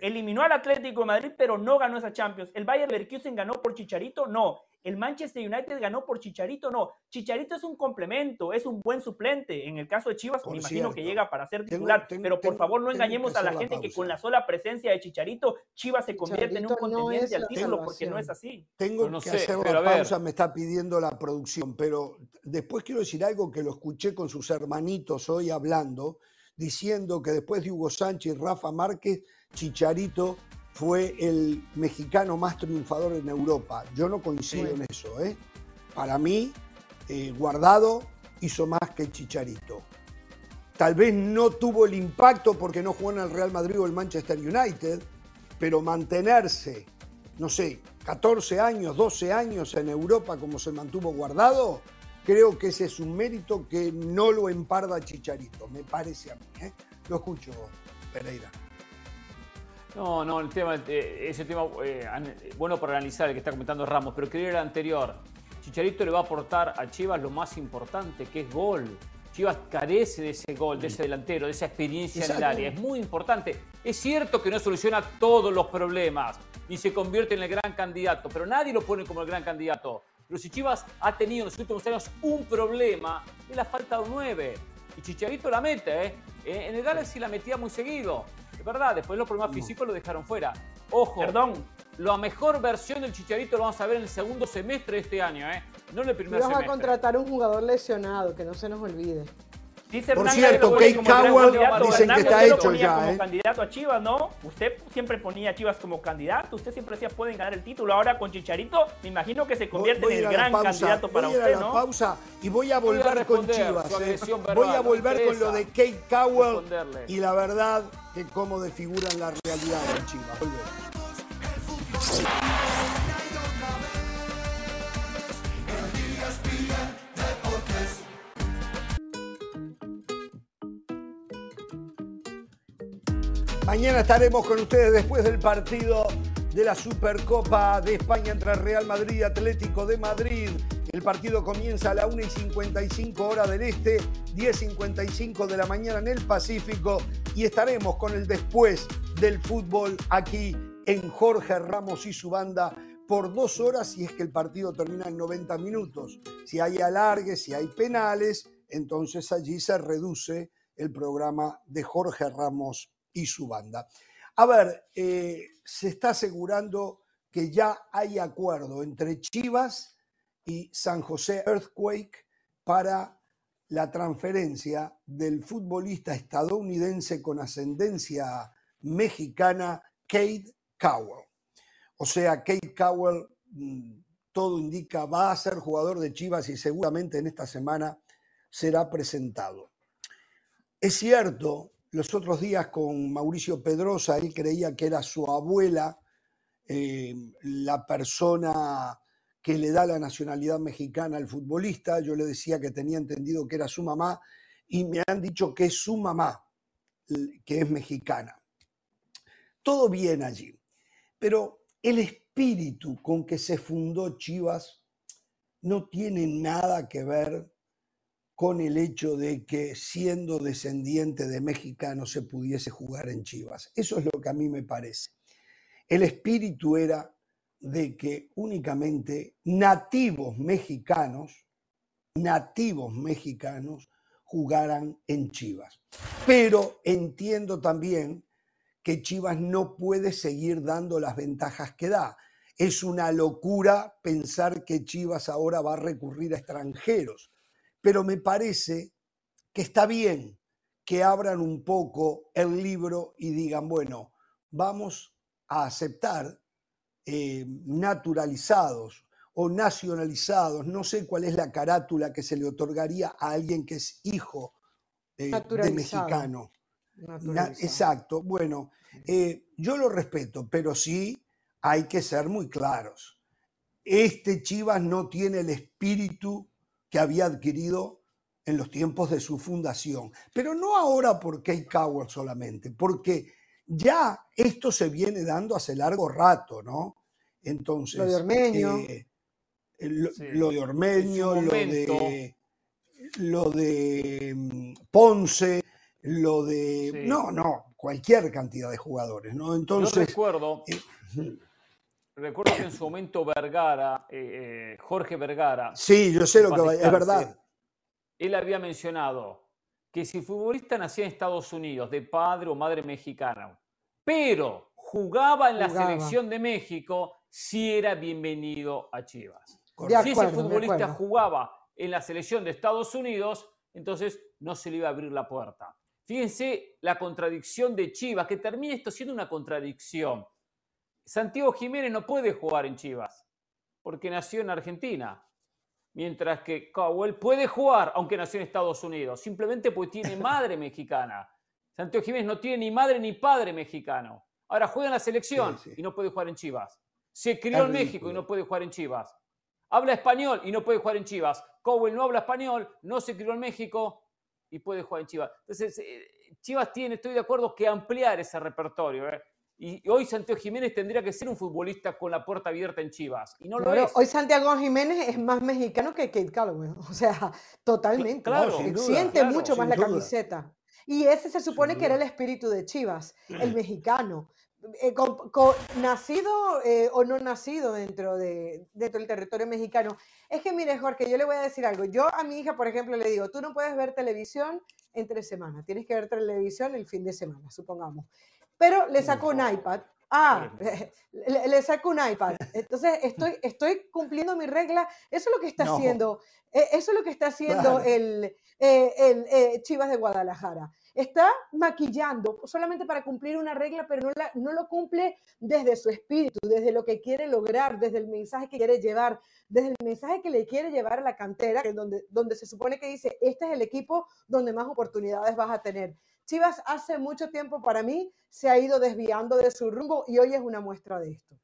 eliminó al Atlético de Madrid, pero no ganó esa Champions. ¿El Bayern Leverkusen ganó por Chicharito? No. ¿El Manchester United ganó por Chicharito? No. Chicharito es un complemento, es un buen suplente. En el caso de Chivas, me imagino que llega para ser titular. pero por favor, no engañemos a la gente que con la sola presencia de Chicharito, Chivas se convierte en un contendiente al título, porque no es así. Tengo que hacer una pausa, me está pidiendo la producción, pero después quiero decir algo que lo escuché con sus hermanitos hoy hablando diciendo que después de Hugo Sánchez y Rafa Márquez, Chicharito fue el mexicano más triunfador en Europa. Yo no coincido en eso. ¿eh? Para mí, eh, Guardado hizo más que Chicharito. Tal vez no tuvo el impacto porque no jugó en el Real Madrid o el Manchester United, pero mantenerse, no sé, 14 años, 12 años en Europa como se mantuvo guardado, Creo que ese es un mérito que no lo emparda Chicharito, me parece a mí. ¿eh? Lo escucho, Pereira. No, no, el tema, eh, ese tema, eh, bueno para analizar el que está comentando Ramos, pero quería el anterior. Chicharito le va a aportar a Chivas lo más importante, que es gol. Chivas carece de ese gol, de ese delantero, de esa experiencia en el área. Es muy importante. Es cierto que no soluciona todos los problemas, ni se convierte en el gran candidato, pero nadie lo pone como el gran candidato. Pero si Chivas ha tenido en los últimos años un problema, es la falta de un 9. Y Chicharito la mete, ¿eh? En el Galaxy la metía muy seguido. Es verdad, después los problemas físicos lo dejaron fuera. Ojo, perdón, la mejor versión del Chicharito lo vamos a ver en el segundo semestre de este año, ¿eh? No en el primer semestre. Vamos a contratar un jugador lesionado, que no se nos olvide. Dice Por cierto, Kate Cowell dicen que está hecho ya. Como ¿eh? candidato a Chivas, ¿no? Usted siempre ponía a Chivas como candidato. Usted siempre decía pueden ganar el título. Ahora con Chicharito, me imagino que se convierte en el gran candidato para usted, ¿no? pausa y voy a volver con Chivas. ¿eh? Voy a volver con lo de Kate Cowell y la verdad que cómo desfiguran la realidad de Chivas. Mañana estaremos con ustedes después del partido de la Supercopa de España entre Real Madrid y Atlético de Madrid. El partido comienza a la 1 y 55 hora del este, 10.55 de la mañana en el Pacífico y estaremos con el después del fútbol aquí en Jorge Ramos y su banda por dos horas si es que el partido termina en 90 minutos. Si hay alargues, si hay penales, entonces allí se reduce el programa de Jorge Ramos y su banda. A ver, eh, se está asegurando que ya hay acuerdo entre Chivas y San José Earthquake para la transferencia del futbolista estadounidense con ascendencia mexicana, Kate Cowell. O sea, Kate Cowell, mm, todo indica, va a ser jugador de Chivas y seguramente en esta semana será presentado. Es cierto los otros días con Mauricio Pedrosa, él creía que era su abuela eh, la persona que le da la nacionalidad mexicana al futbolista. Yo le decía que tenía entendido que era su mamá y me han dicho que es su mamá, que es mexicana. Todo bien allí, pero el espíritu con que se fundó Chivas no tiene nada que ver con el hecho de que siendo descendiente de mexicano se pudiese jugar en Chivas. Eso es lo que a mí me parece. El espíritu era de que únicamente nativos mexicanos, nativos mexicanos, jugaran en Chivas. Pero entiendo también que Chivas no puede seguir dando las ventajas que da. Es una locura pensar que Chivas ahora va a recurrir a extranjeros pero me parece que está bien que abran un poco el libro y digan, bueno, vamos a aceptar eh, naturalizados o nacionalizados, no sé cuál es la carátula que se le otorgaría a alguien que es hijo eh, de mexicano. exacto, bueno, eh, yo lo respeto, pero sí hay que ser muy claros. este Chivas no tiene el espíritu que había adquirido en los tiempos de su fundación. Pero no ahora por Kate Cowell solamente, porque ya esto se viene dando hace largo rato, ¿no? Entonces. Lo de Ormeño. Eh, lo, de Ormeño, lo de, lo de mm, Ponce, lo de. No, no, cualquier cantidad de jugadores, ¿no? Entonces. Yo recuerdo. Eh, recuerdo que en su momento Vergara, eh, Jorge Vergara. Sí, yo sé lo que es verdad. Él había mencionado que si futbolista nacía en Estados Unidos, de padre o madre mexicana, pero jugaba en la selección de México, sí era bienvenido a Chivas. si ese futbolista jugaba en la selección de Estados Unidos, entonces no se le iba a abrir la puerta. Fíjense la contradicción de Chivas, que termina esto siendo una contradicción. Santiago Jiménez no puede jugar en Chivas, porque nació en Argentina, mientras que Cowell puede jugar, aunque nació en Estados Unidos, simplemente porque tiene madre mexicana. Santiago Jiménez no tiene ni madre ni padre mexicano. Ahora juega en la selección y no puede jugar en Chivas. Se crió en México y no puede jugar en Chivas. Habla español y no puede jugar en Chivas. Cowell no habla español, no se crió en México y puede jugar en Chivas. Entonces, eh, Chivas tiene, estoy de acuerdo, que ampliar ese repertorio. ¿eh? Y hoy Santiago Jiménez tendría que ser un futbolista con la puerta abierta en Chivas. Y no lo es. Hoy Santiago Jiménez es más mexicano que Kate Calloway. O sea, totalmente. Claro, siente mucho más la camiseta. Y ese se supone que era el espíritu de Chivas, el mexicano. Eh, nacido eh, o no nacido dentro, de, dentro del territorio mexicano. Es que, mire, Jorge, yo le voy a decir algo. Yo a mi hija, por ejemplo, le digo, tú no puedes ver televisión entre semanas, tienes que ver televisión el fin de semana, supongamos. Pero le saco un iPad. Ah, le, saco un iPad. Entonces estoy, estoy cumpliendo mi regla. Eso es lo que está haciendo. Eh, eso es lo que está haciendo el, el Chivas de Guadalajara está maquillando solamente para cumplir una regla, pero no, lo cumple desde su espíritu, desde lo que quiere lograr, desde el mensaje que quiere llevar, desde el mensaje que le quiere llevar a la cantera, que donde, donde se supone que dice, este es el equipo donde más oportunidades vas a tener. Chivas hace mucho tiempo para mí se ha ido desviando de su rumbo y hoy es una muestra de esto.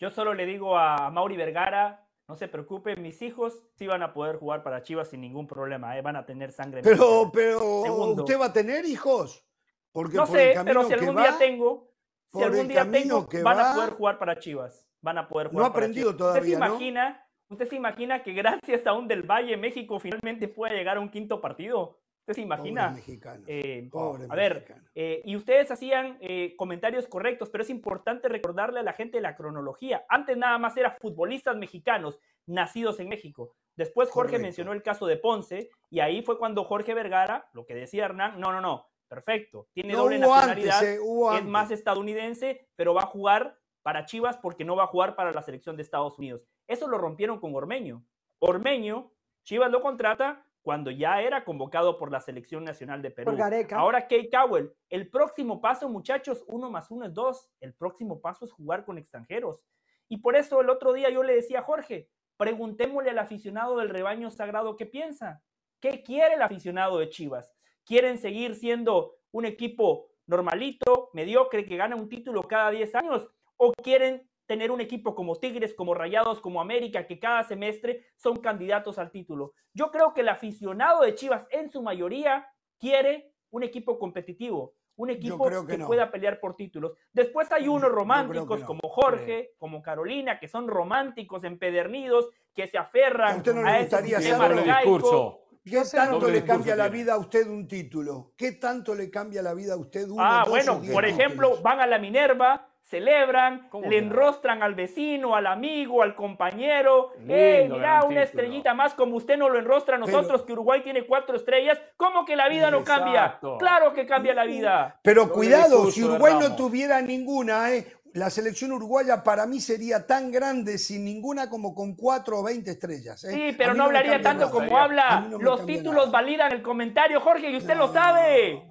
Yo solo le digo a Mauri Vergara, no se preocupe, mis hijos sí van a poder jugar para Chivas sin ningún problema, ¿eh? van a tener sangre. Pero, pero, ¿usted va a tener hijos? Porque no sé, pero si algún día tengo, si algún día tengo, van a poder jugar para Chivas. Van a poder jugar. No ha aprendido todavía. ¿Usted se imagina? ¿Usted se imagina que gracias a un del Valle México finalmente pueda llegar a un quinto partido? ¿Usted se imagina? Eh, a ver, eh, y ustedes hacían eh, comentarios correctos, pero es importante recordarle a la gente la cronología. Antes nada más eran futbolistas mexicanos nacidos en México. Después Jorge mencionó el caso de Ponce y ahí fue cuando Jorge Vergara, lo que decía Hernán, no, no, no, perfecto, tiene doble nacionalidad, es más estadounidense, pero va a jugar para Chivas porque no va a jugar para la selección de Estados Unidos. Eso lo rompieron con Ormeño. Ormeño, Chivas lo contrata cuando ya era convocado por la Selección Nacional de Perú. Ahora Kate Cowell, el próximo paso, muchachos, uno más uno es dos. El próximo paso es jugar con extranjeros. Y por eso el otro día yo le decía a Jorge, preguntémosle al aficionado del rebaño sagrado qué piensa. ¿Qué quiere el aficionado de Chivas? ¿Quieren seguir siendo un equipo normalito, mediocre, que gana un título cada 10 años? ¿O quieren tener un equipo como Tigres, como Rayados, como América, que cada semestre son candidatos al título. Yo creo que el aficionado de Chivas en su mayoría quiere un equipo competitivo, un equipo que, pueda pelear por títulos. Después hay unos románticos como Jorge, como Carolina, que son románticos, empedernidos, que se aferran a ese sistema discurso. ¿Qué tanto le cambia la vida a usted un título? ¿Qué tanto le cambia la vida a usted un Ah, bueno, por ejemplo, van a la Minerva, celebran, le enrostran al vecino, al amigo, al compañero. eh, mira, una estrellita más como usted no lo enrostra a nosotros, que Uruguay tiene cuatro estrellas. ¿Cómo que la vida no cambia? Claro que cambia la vida. Pero cuidado, si Uruguay no tuviera ninguna, eh, la selección uruguaya para mí sería tan grande sin ninguna como con cuatro o veinte estrellas. Eh. Sí, pero no, hablaría tanto como habla. Los títulos validan el comentario, Jorge, y usted lo sabe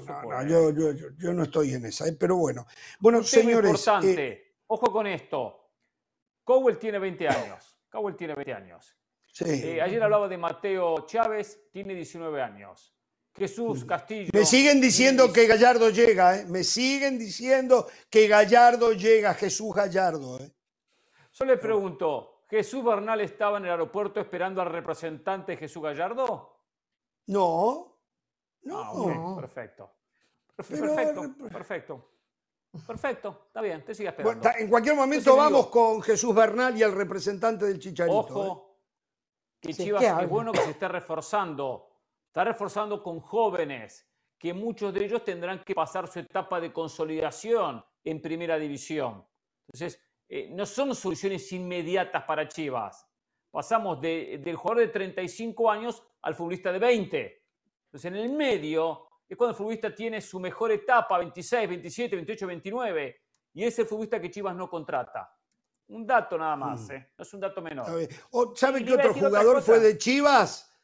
no, no, yo, yo, yo, no estoy en esa, ¿eh? pero bueno. Bueno, señores. Importante. Eh, Ojo con esto. Cowell tiene 20 años. Cowell tiene 20 años. Sí. Eh, ayer hablaba de Mateo Chávez, tiene 19 años. Jesús Castillo. Me siguen diciendo que Gallardo llega, ¿eh? Me siguen diciendo que Gallardo llega, Jesús Gallardo, ¿eh? Yo le pregunto, ¿Jesús Bernal estaba en el aeropuerto esperando al representante Jesús Gallardo? No. No. Ah, perfecto. Perfecto, perfecto. Perfecto, está bien, te sigue esperando. en cualquier momento vamos con Jesús Bernal y el representante del Chicharito. Ojo, ¿eh? que Chivas es bueno que se esté reforzando. Está reforzando con jóvenes, que muchos de ellos tendrán que pasar su etapa de consolidación en primera división. Entonces, eh, no son soluciones inmediatas para Chivas. Pasamos del jugador de 35 años al futbolista de 20. Entonces, en el medio es cuando el futbolista tiene su mejor etapa, 26, 27, 28, 29, y es el futbolista que Chivas no contrata. Un dato nada más, mm. ¿eh? no es un dato menor. ¿Saben qué otro jugador fue de Chivas?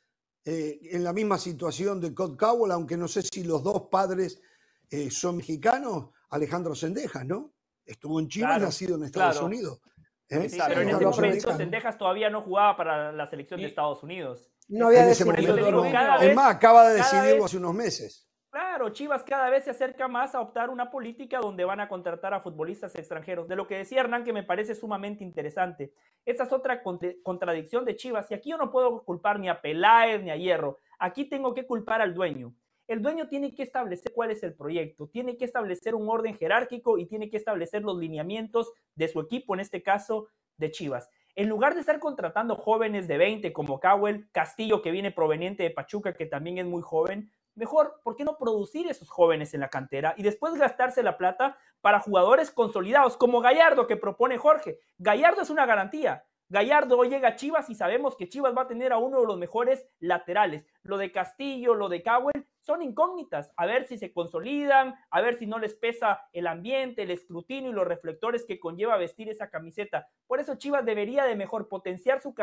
Eh, en la misma situación de Cod Cowell, aunque no sé si los dos padres eh, son mexicanos, Alejandro Sendejas, ¿no? Estuvo en Chivas, nacido en Estados Unidos. ¿eh? pero en ese momento Sendejas todavía no jugaba para la selección de Estados Unidos. No había decidido. Es más, acaba de decidirlo hace unos meses. Claro, Chivas cada vez se acerca más a optar una política donde van a contratar a futbolistas extranjeros. De lo que decía Hernán, que me parece sumamente interesante. Esa es otra contradicción de Chivas. Y aquí yo no puedo culpar ni a Peláez ni a Hierro. Aquí tengo que culpar al dueño. El dueño tiene que establecer cuál es el proyecto, tiene que establecer un orden jerárquico y tiene que establecer los lineamientos de su equipo, en este caso de Chivas. En lugar de estar contratando jóvenes de 20 como Cowell, Castillo, que viene proveniente de Pachuca, que también es muy joven, Mejor, ¿por qué no producir esos jóvenes en la cantera y después gastarse la plata para jugadores consolidados como Gallardo que propone Jorge? Gallardo es una garantía. Gallardo llega a Chivas y sabemos que Chivas va a tener a uno de los mejores laterales. Lo de Castillo, lo de Cowell son incógnitas. A ver si se consolidan, a ver si no les pesa el ambiente, el escrutinio y los reflectores que conlleva vestir esa camiseta. Por eso Chivas debería de mejor potenciar su,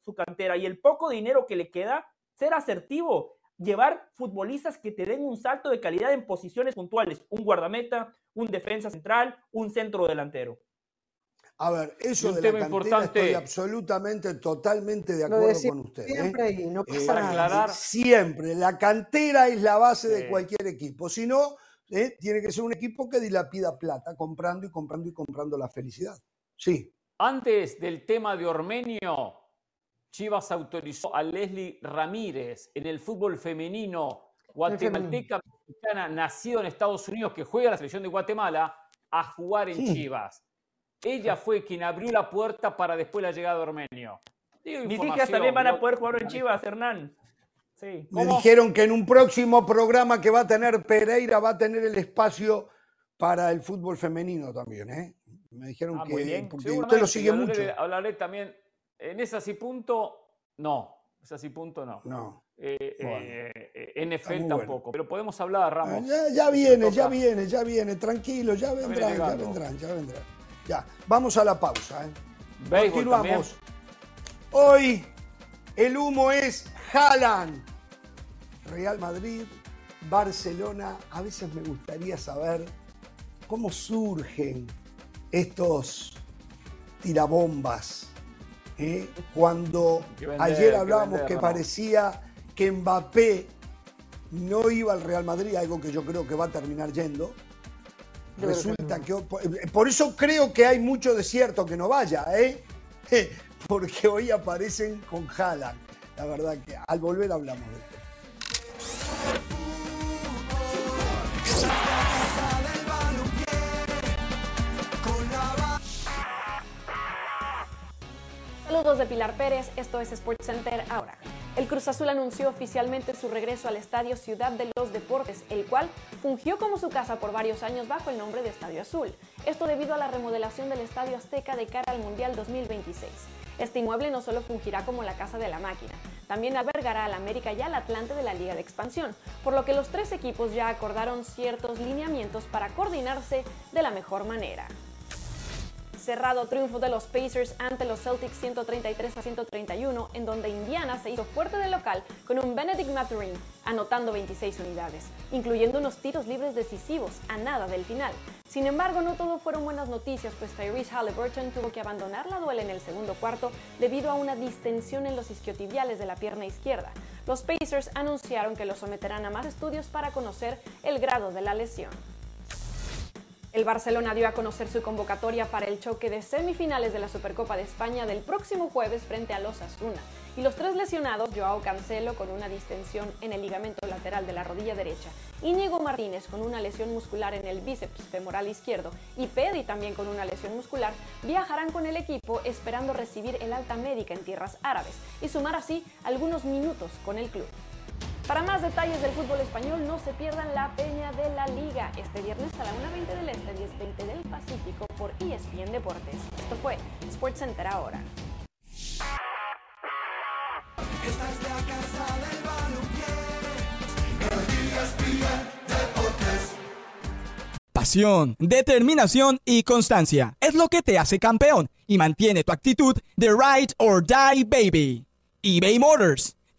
su cantera y el poco dinero que le queda, ser asertivo llevar futbolistas que te den un salto de calidad en posiciones puntuales, un guardameta, un defensa central, un centro delantero. A ver, eso de la cantera importante. estoy absolutamente, totalmente de acuerdo con usted. ¿eh? Siempre y no pasa eh, nada. Siempre, la cantera es la base de cualquier equipo. Si no, ¿eh? tiene que ser un equipo que dilapida plata, comprando y comprando y comprando la felicidad. Sí. Antes del tema de Ormenio, Chivas autorizó a Leslie Ramírez en el fútbol femenino guatemalteca mexicana, nacido en Estados Unidos, que juega en la selección de Guatemala, a jugar en Chivas. Ella fue quien abrió la puerta para después la llegada de Ormenio. Mis hijas también van a poder jugar en Chivas, Hernán. Sí. Me dijeron que en un próximo programa que va a tener Pereira va a tener el espacio para el fútbol femenino también, ¿eh? Me dijeron ah, que usted lo sigue mucho. Hablaré también en esa sí punto, no. Esa sí punto, no. No. Eh, eh, NFL tampoco. Pero podemos hablar, Ramos. ya, viene, ya viene, ya viene. Tranquilo, ya vendrán, ya vendrán, ya vendrán. Ya, vamos a la pausa. ¿eh? Continuamos. Hoy el humo es Haaland. Real Madrid, Barcelona. A veces me gustaría saber cómo surgen estos tirabombas ¿eh? cuando ayer hablábamos que, parecía que Mbappé no iba al Real Madrid, algo que yo creo que va a terminar yendo. Resulta que, por eso creo que hay mucho desierto que no vaya, ¿eh? porque hoy aparecen con Haaland. La verdad que al volver hablamos de esto. Saludos de Pilar Pérez, esto es Sports Center ahora. El Cruz Azul anunció oficialmente su regreso al Estadio Ciudad de los Deportes, el cual fungió como su casa por varios años bajo el nombre de Estadio Azul. Esto debido a la remodelación del Estadio Azteca de cara al Mundial 2026. Este inmueble no solo fungirá como la casa de la máquina, también albergará al América y al Atlante de la Liga de Expansión, por lo que los tres equipos ya acordaron ciertos lineamientos para coordinarse de la mejor manera cerrado triunfo de los Pacers ante los Celtics 133 a 131, en donde Indiana se hizo fuerte de local con un Benedict Mathurin anotando 26 unidades, incluyendo unos tiros libres decisivos a nada del final. Sin embargo, no todo fueron buenas noticias, pues Tyrese Halliburton tuvo que abandonar la duela en el segundo cuarto debido a una distensión en los isquiotibiales de la pierna izquierda. Los Pacers anunciaron que lo someterán a más estudios para conocer el grado de la lesión. El Barcelona dio a conocer su convocatoria para el choque de semifinales de la Supercopa de España del próximo jueves frente a los Asuna. Y los tres lesionados, Joao Cancelo con una distensión en el ligamento lateral de la rodilla derecha, Íñigo Martínez con una lesión muscular en el bíceps femoral izquierdo y Pedri también con una lesión muscular, viajarán con el equipo esperando recibir el alta médica en tierras árabes y sumar así algunos minutos con el club. Para más detalles del fútbol español, no se pierdan la Peña de la Liga este viernes a la 1.20 del Este, 10.20 del Pacífico por ESPN Deportes. Esto fue Center ahora. Pasión, determinación y constancia es lo que te hace campeón y mantiene tu actitud de ride or die baby. eBay Motors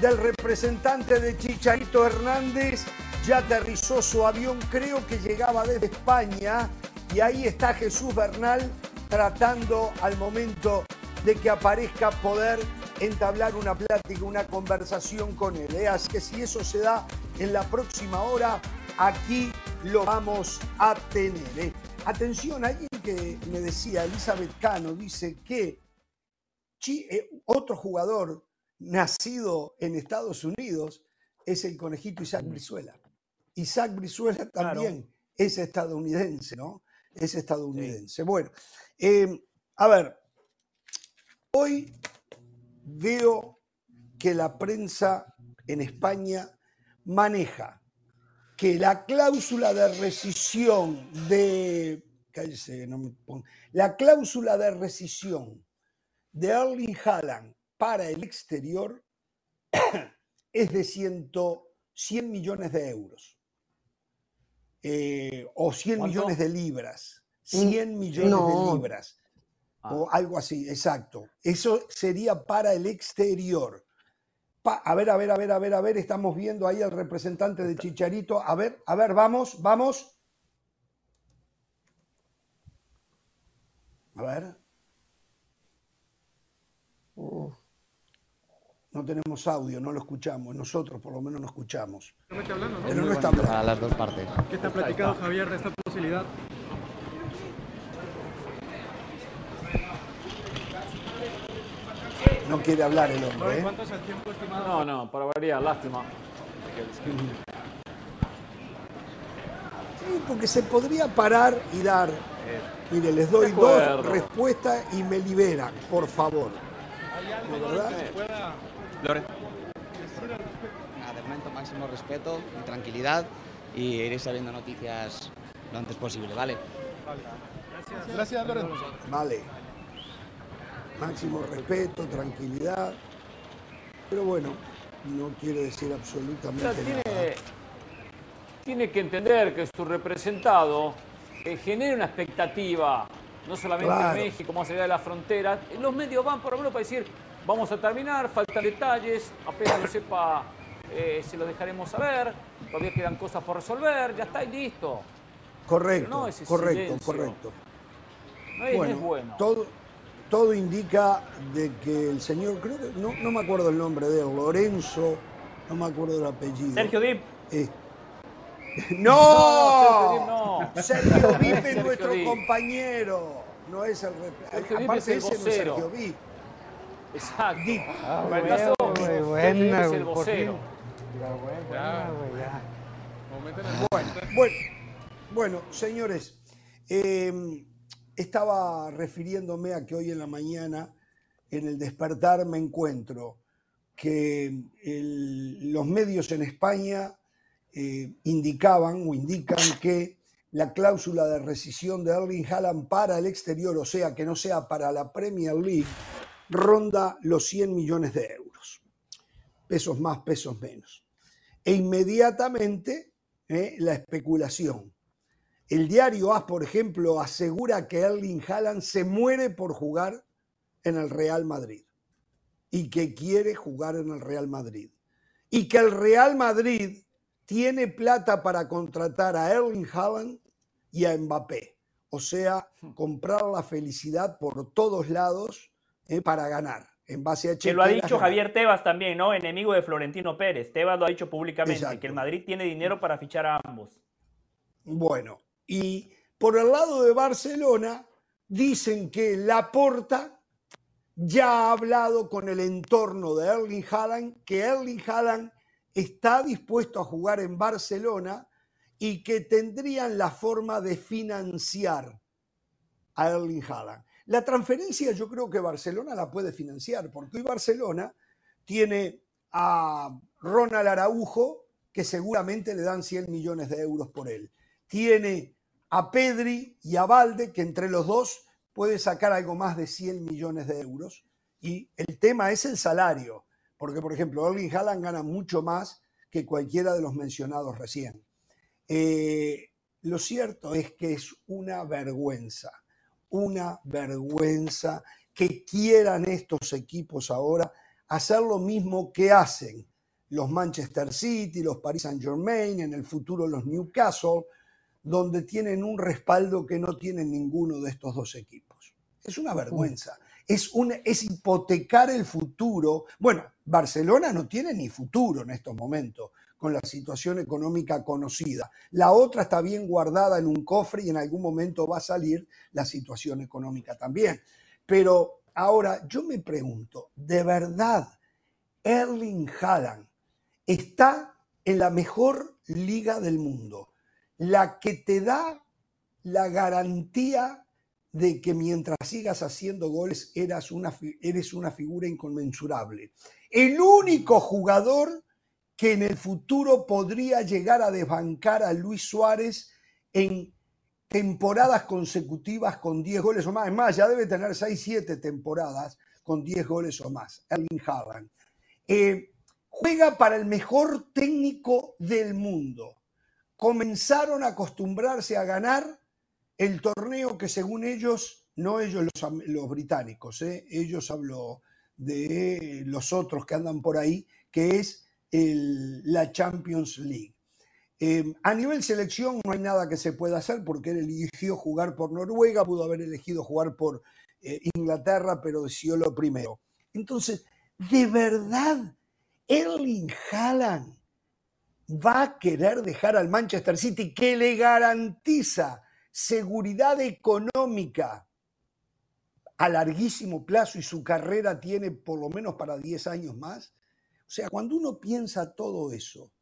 del representante de Chicharito Hernández. Ya aterrizó su avión, creo que llegaba desde España. Y ahí está Jesús Bernal tratando al momento de que aparezca poder entablar una plática, una conversación con él. ¿eh? Así que si eso se da en la próxima hora, aquí lo vamos a tener. ¿eh? Atención, alguien que me decía, Elizabeth Cano, dice que eh, otro jugador nacido en Estados Unidos es el conejito Isaac Brizuela. Isaac Brizuela también es estadounidense, ¿no? Es estadounidense. Bueno, em, a ver, hoy veo que la prensa en España maneja que la cláusula de rescisión de. Cállese, no me pongo, la cláusula de rescisión de Erling Haaland para el exterior es de 100, 100 millones de euros. Eh, o 100 millones de libras. 100 mm, millones de libras. Ah. O algo así, exacto. Eso sería para el exterior. a ver, a ver, a ver, a ver, a ver, estamos viendo ahí al representante de Chicharito. A ver, a ver, vamos, vamos. A ver. No tenemos audio, no lo escuchamos. Nosotros por lo menos no escuchamos. Hablando, ¿no? Pero no está hablando. A las dos partes. ¿Qué te ha platicado Javier de esta posibilidad? No quiere hablar el hombre. ¿eh? ¿Cuánto es el tiempo estimado? No, no, para variar, lástima. Sí, porque se podría parar y dar. Mire, les doy dos respuestas y me liberan, por favor. ¿Hay algo ¿verdad? que pueda Lore. De momento, máximo respeto y tranquilidad y iréis sabiendo noticias lo antes posible, ¿vale? Vale. Gracias, Gracias Lore. Vale. Máximo respeto, tranquilidad. Pero bueno, no quiere decir absolutamente tiene, nada. Tiene que entender que su representado eh, genera una expectativa, no solamente en México, más allá de la frontera. Los medios van por lo menos para decir, Vamos a terminar, faltan detalles, apenas lo sepa eh, se lo dejaremos saber, todavía quedan cosas por resolver, ya está y listo. Correcto, correcto, correcto. No es, bueno, Todo, todo indica de que el señor, creo que, no, me acuerdo el nombre de él, Lorenzo, no me acuerdo el apellido. Sergio Dip. ¡No! Sergio Dip es nuestro compañero. No es el Aparte, ese no es Sergio Dip. Exacto. Ah, muy buena, es el vocero. Bueno, bueno, bueno, señores, em, estaba refiriéndome a que hoy en la mañana, en el despertar, me encuentro que los medios en España eh, indicaban o indican que la cláusula de rescisión de Erling Haaland para el exterior, o sea, que no sea para la Premier League, ronda los 100 millones de euros. Pesos más, pesos menos. E inmediatamente eh, la especulación. El diario AS, por ejemplo, asegura que Erling Haaland se muere por jugar en el Real Madrid y que quiere jugar en el Real Madrid. Y que el Real Madrid tiene plata para contratar a Erling Haaland y a Mbappé. O sea, hmm. comprar la felicidad por todos lados eh, para ganar. En base a que lo ha dicho Javier Tebas también, ¿no? Enemigo de Florentino Pérez. Tebas lo ha dicho públicamente, que el Madrid tiene dinero para fichar a ambos. Bueno, y por el lado de Barcelona, dicen que Laporta ya ha hablado con el entorno de Erling Haaland, que Erling Haaland está dispuesto a jugar en Barcelona y que tendrían la forma de financiar a Erling Haaland. La transferencia yo creo que Barcelona la puede financiar, porque hoy Barcelona tiene a Ronald Araujo, que seguramente le dan 100 millones de euros por él. Tiene a Pedri y a Valde, que entre los dos puede sacar algo más de 100 millones de euros. Y el tema es el salario. Porque, por ejemplo, Erling Haaland gana mucho más que cualquiera de los mencionados recién. Eh, lo cierto es que es una vergüenza, una vergüenza que quieran estos equipos ahora hacer lo mismo que hacen los Manchester City, los Paris Saint Germain, en el futuro los Newcastle, donde tienen un respaldo que no tienen ninguno de estos dos equipos. Es una vergüenza es, es hipotecar el futuro. Bueno, Barcelona no tiene ni futuro en estos momentos con la situación económica conocida. La otra está bien guardada en un cofre y en algún momento va a salir la situación económica también. Pero ahora yo me pregunto, ¿de verdad Erling Haaland está en la mejor liga del mundo? La que te da la garantía de que mientras sigas haciendo goles eras una, eres una figura inconmensurable. El único jugador que en el futuro podría llegar a desbancar a Luis Suárez en temporadas consecutivas con 10 goles o más. Es más, ya debe tener 6, 7 temporadas con 10 goles o más. Erling Haaland. Eh, juega para el mejor técnico del mundo. Comenzaron a acostumbrarse a ganar el torneo que según ellos, no ellos los, británicos, ¿eh? ellos hablo de los otros que andan por ahí, que es la Champions League. Em, a nivel selección no hay nada que se pueda hacer porque él eligió jugar por Noruega, pudo haber elegido jugar por eh, Inglaterra, pero decidió lo primero. Entonces, ¿de verdad Erling Haaland va a querer dejar al Manchester City que le garantiza seguridad económica a larguísimo plazo y su carrera tiene por lo menos para 10 años más. O sea, cuando uno piensa todo eso,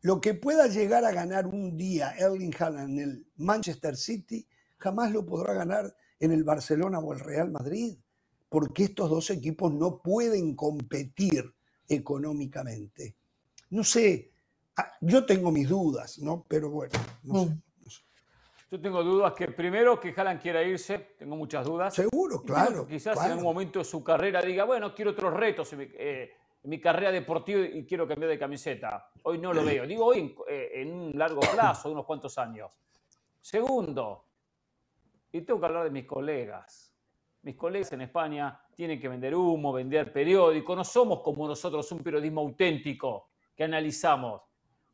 lo que pueda llegar a ganar un día Erling Haaland en el Manchester City, jamás lo podrá ganar en el Barcelona o el Real Madrid, porque estos dos equipos no pueden competir económicamente. No sé, ah, yo tengo mis dudas, ¿no? Pero bueno, no sé. Yo tengo dudas que primero que Haaland quiera irse, tengo muchas dudas. Seguro, claro. quizás en algún momento de su carrera diga, bueno, quiero otros retos eh, en mi, carrera deportiva y quiero cambiar de camiseta. Hoy no lo veo. Digo hoy en, eh, un largo plazo, unos cuantos años. Segundo, y tengo que hablar de mis colegas. Mis colegas en España tienen que vender humo, vender periódico. No somos como nosotros un periodismo auténtico que analizamos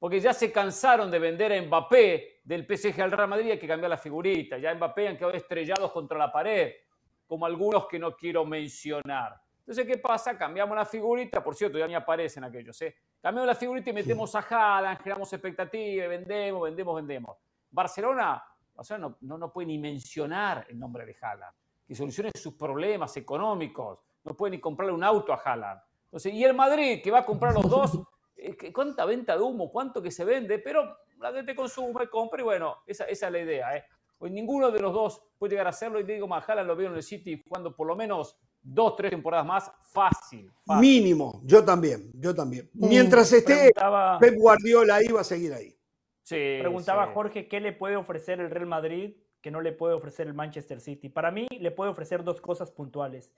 porque ya se cansaron de vender a Mbappé del PSG al Real Madrid, hay que cambiar la figurita. Ya Mbappé han quedado estrellados contra la pared, como algunos que no quiero mencionar. Entonces, ¿qué pasa? Cambiamos la figurita, por cierto, ya me aparecen aquellos, ¿eh? Cambiamos la figurita y metemos a Haaland, generamos expectativas, vendemos, vendemos, vendemos. Barcelona, no, no, no, puede ni mencionar el nombre de Haaland, que solucione sus problemas económicos, no puede ni comprarle un auto a Haaland. Entonces, y el Madrid, que va a comprar los dos, cuánta venta de humo, cuánto que se vende, pero la gente consume, compra y bueno, esa, esa es la idea. ¿eh? Hoy ninguno de los dos puede llegar a hacerlo y digo, Haaland lo veo en el City jugando por lo menos dos, tres temporadas más, fácil, Mínimo, yo también, yo también. Mm. Mientras esté Pep Guardiola ahí, va a seguir ahí. Sí, Preguntaba Jorge qué le puede ofrecer el Real Madrid que no le puede ofrecer el Manchester City. Para mí le puede ofrecer dos cosas puntuales.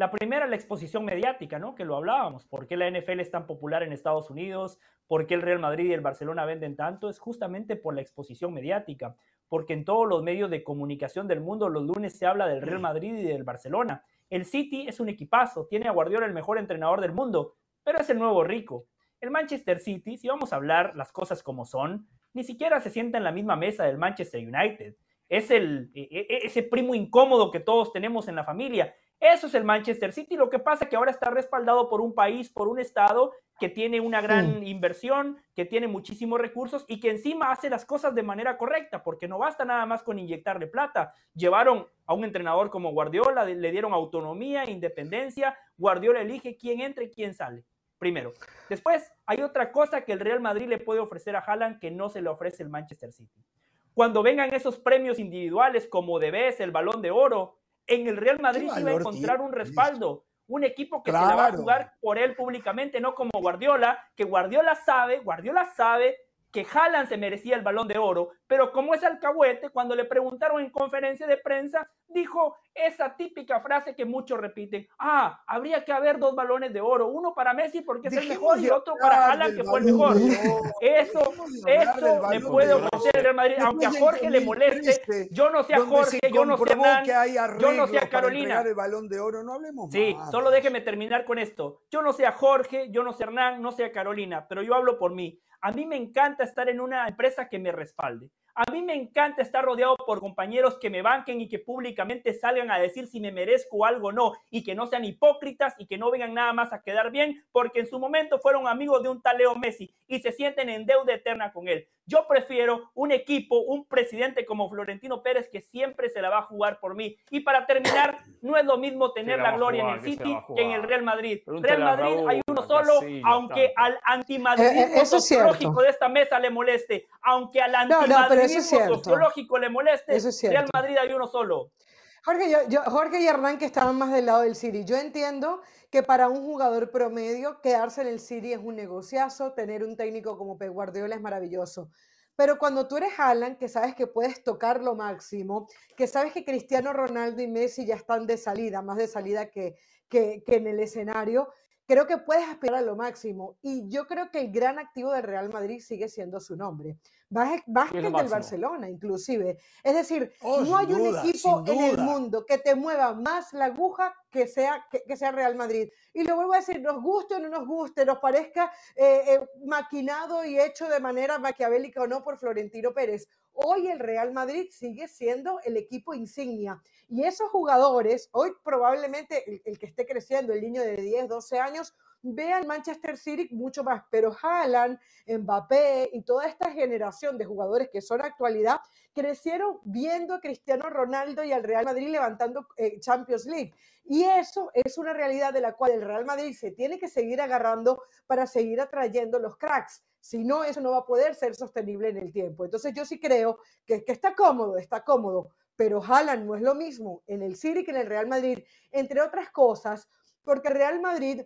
La primera, la exposición mediática, ¿no? Que lo hablábamos. ¿Por qué la NFL es tan popular en Estados Unidos? ¿Por qué el Real Madrid y el Barcelona venden tanto? Es justamente por la exposición mediática. Porque en todos los medios de comunicación del mundo los lunes se habla del Real Madrid y del Barcelona. El City es un equipazo, tiene a Guardiola el mejor entrenador del mundo, pero es el nuevo rico. El Manchester City, si vamos a hablar las cosas como son, ni siquiera se sienta en la misma mesa del Manchester United. Es el, e, e, ese primo incómodo que todos tenemos en la familia. Eso es el Manchester City. Lo que pasa es que ahora está respaldado por un país, por un Estado que tiene una gran inversión, que tiene muchísimos recursos y que encima hace las cosas de manera correcta, porque no basta nada más con inyectarle plata. Llevaron a un entrenador como Guardiola, le dieron autonomía, independencia. Guardiola elige quién entra y quién sale. Primero. Después, hay otra cosa que el Real Madrid le puede ofrecer a Haaland que no se le ofrece el Manchester City. Cuando vengan esos premios individuales como Debes, el Balón de Oro, en el Real Madrid se va a encontrar un respaldo, un equipo que se la va a jugar por él públicamente, no como Guardiola, que Guardiola sabe, Guardiola sabe que Haaland se merecía el balón de oro, pero como es alcahuete, cuando le preguntaron en conferencia de prensa, dijo esa típica frase que muchos repiten, ah, habría que haber dos balones de oro, uno para Messi porque es el mejor y otro para Haaland que fue el mejor. Eso, eso le puede ofrecer el Madrid, aunque a Jorge le moleste, yo no sé a Jorge, yo no sé a yo no sé a Carolina. El balón de oro, no hablemos sí, solo déjeme terminar con esto. Yo no sé a Jorge, yo no sé a Hernán, no sé a Carolina, pero yo hablo por mí. A mí me encanta estar en una empresa que me respalde. A mí me encanta estar rodeado por compañeros que me banquen y que públicamente salgan a decir si me merezco algo o no y que no sean hipócritas y que no vengan nada más a quedar bien porque en su momento fueron amigos de un tal Leo Messi y se sienten en deuda eterna con él. Yo prefiero un equipo, un presidente como Florentino Pérez que siempre se la va a jugar por mí. Y para terminar, no es lo mismo tener la, gloria en el City que en el Real Madrid. Real Madrid hay uno solo, aunque al antimadridismo eh, eh, sociológico de esta mesa le moleste, aunque al antimadridismo sociológico le moleste, Real Madrid hay uno solo. Jorge, yo, Jorge y Hernán que estaban más del lado del City. Yo entiendo que para un jugador promedio quedarse en el City es un negociazo, tener un técnico como Pep Guardiola es maravilloso. Pero cuando tú eres Alan, que sabes que puedes tocar lo máximo, que sabes que Cristiano Ronaldo y Messi ya están de salida, más de salida que, que, que en el escenario, creo que puedes aspirar a lo máximo. Y yo creo que el gran activo del Real Madrid sigue siendo su nombre. Más, que el del Barcelona, inclusive. Es decir, oh, no hay un equipo en el mundo que te mueva más la aguja que sea, que, sea Real Madrid. Y lo vuelvo a decir, nos guste o no nos guste, nos parezca eh, eh, maquinado y hecho de manera maquiavélica o no por Florentino Pérez. Hoy el Real Madrid sigue siendo el equipo insignia. Y esos jugadores, hoy probablemente el, que esté creciendo, el niño de 10, 12 años, vean Manchester City mucho más, pero Haaland, Mbappé y toda esta generación de jugadores que son actualidad crecieron viendo a Cristiano Ronaldo y al Real Madrid levantando eh, Champions League. Y eso es una realidad de la cual el Real Madrid se tiene que seguir agarrando para seguir atrayendo los cracks. Si no, eso no va a poder ser sostenible en el tiempo. Entonces yo sí creo que, que está cómodo, está cómodo, pero Haaland no es lo mismo en el City que en el Real Madrid, entre otras cosas, porque el Real Madrid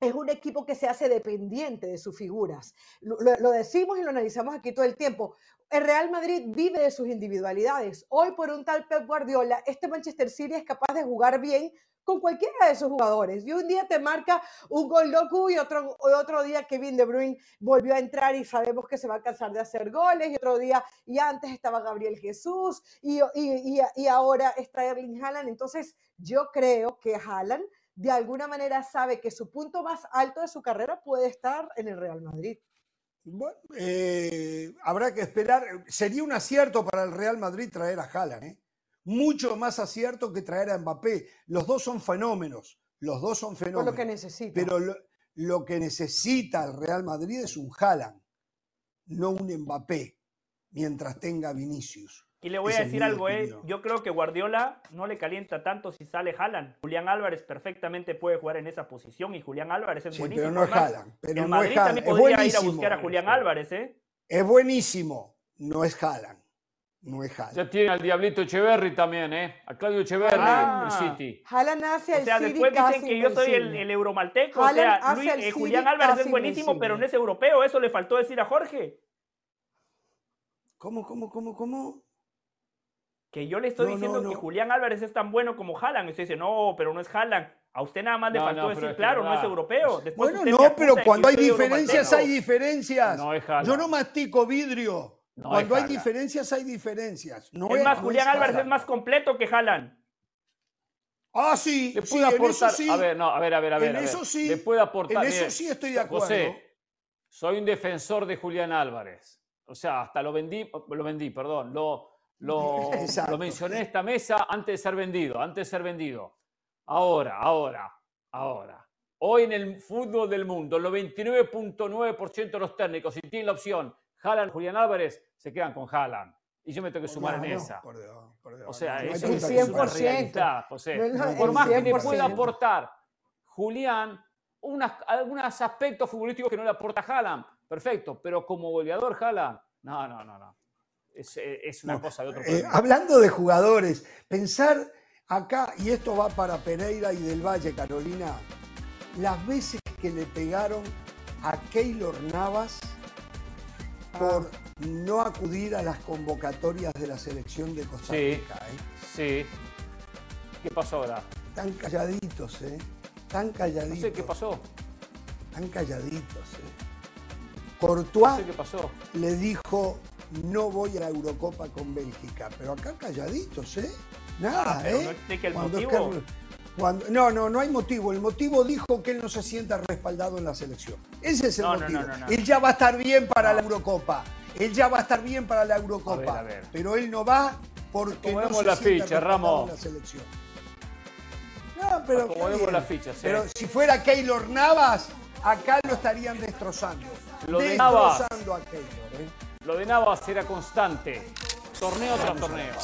es un equipo que se hace dependiente de sus figuras. Lo, decimos y lo analizamos aquí todo el tiempo. El Real Madrid vive de sus individualidades. Hoy por un tal Pep Guardiola, este Manchester City es capaz de jugar bien con cualquiera de sus jugadores. Y un día te marca un gol loco y otro, otro día Kevin De Bruyne volvió a entrar y sabemos que se va a cansar de hacer goles. Y otro día, y antes estaba Gabriel Jesús y, y, y ahora está Erling Haaland. Entonces yo creo que Haaland de alguna manera sabe que su punto más alto de su carrera puede estar en el Real Madrid. Bueno, eh, habrá que esperar. Sería un acierto para el Real Madrid traer a Haaland, ¿eh? Mucho más acierto que traer a Mbappé. Los dos son fenómenos. Los dos son fenómenos. lo que necesita. Pero lo, que necesita el Real Madrid es un Haaland, no un Mbappé, mientras tenga Vinicius. Y le voy a decir algo, eh. Yo creo que Guardiola no le calienta tanto si sale Haaland. Julián Álvarez perfectamente puede jugar en esa posición y Julián Álvarez es buenísimo. Pero no es Haaland. Pero el Madrid también podría ir a buscar a Julián Álvarez, ¿eh? Es buenísimo, no es Haaland. No es Haaland. Ya tiene al Diablito Echeverry también, ¿eh? A Claudio Echeverry ah, el City. Haaland hace o sea, después dicen que yo soy el, el euromalteco. o sea, eh, Julián Álvarez es buenísimo, pero no es europeo. Eso le faltó decir a Jorge. ¿Cómo, cómo, cómo, cómo? Que yo le estoy diciendo que Julián Álvarez es tan bueno como Haaland. Y usted dice, no, pero no es Haaland. A usted nada más le faltó decir, claro, no es europeo. bueno, no, pero cuando hay diferencias, hay diferencias. yo no mastico vidrio. Cuando hay diferencias, hay diferencias. No es más, Julián Álvarez es más completo que Haaland. Ah, sí. Le puede aportar. Sí. A ver, no, a ver, a ver, a ver. En eso sí. Le puede aportar. En eso sí estoy de acuerdo. José, soy un defensor de Julián Álvarez. O sea, hasta lo vendí, lo vendí, perdón. Lo, lo, lo mencioné en esta mesa antes de ser vendido, antes de ser vendido. Ahora, ahora, ahora. Hoy en el fútbol del mundo, el 99.9% de los técnicos, si tienen la opción Haaland, Julián Álvarez, se quedan con Haaland. Y yo me tengo que sumar en esa. O sea, eso es una realidad, José. por más que le pueda aportar Julián algunos aspectos futbolísticos que no le aporta Haaland, perfecto, pero como goleador Haaland, no, no, no, no. Es, eh, una cosa de otro eh, Hablando de jugadores, pensar acá, y esto va para Pereira y del Valle, Carolina, las veces que le pegaron a Keylor Navas por no acudir a las convocatorias de la selección de Costa Rica. Sí, ¿eh? sí. ¿Qué pasó ahora? Están calladitos, ¿eh? Están calladitos. No sé qué pasó. Están calladitos, ¿eh? Courtois qué pasó. le dijo, no voy a la Eurocopa con Bélgica, pero acá calladitos, ¿eh? Nada, ah, ¿eh? No el motivo no, no, no hay motivo. El motivo dijo que él no se sienta respaldado en la selección. Ese es el motivo. él ya va a estar bien para la Eurocopa. Él ya va a estar bien para la Eurocopa. Pero él no va porque no se la ficha, Ramos. en la selección. No, pero, la ficha, pero si fuera Keylor Navas, acá lo estarían destrozando. Lo de Navas, a Keylor. ¿eh? Lo de Navas era constante. Torneo tras torneo.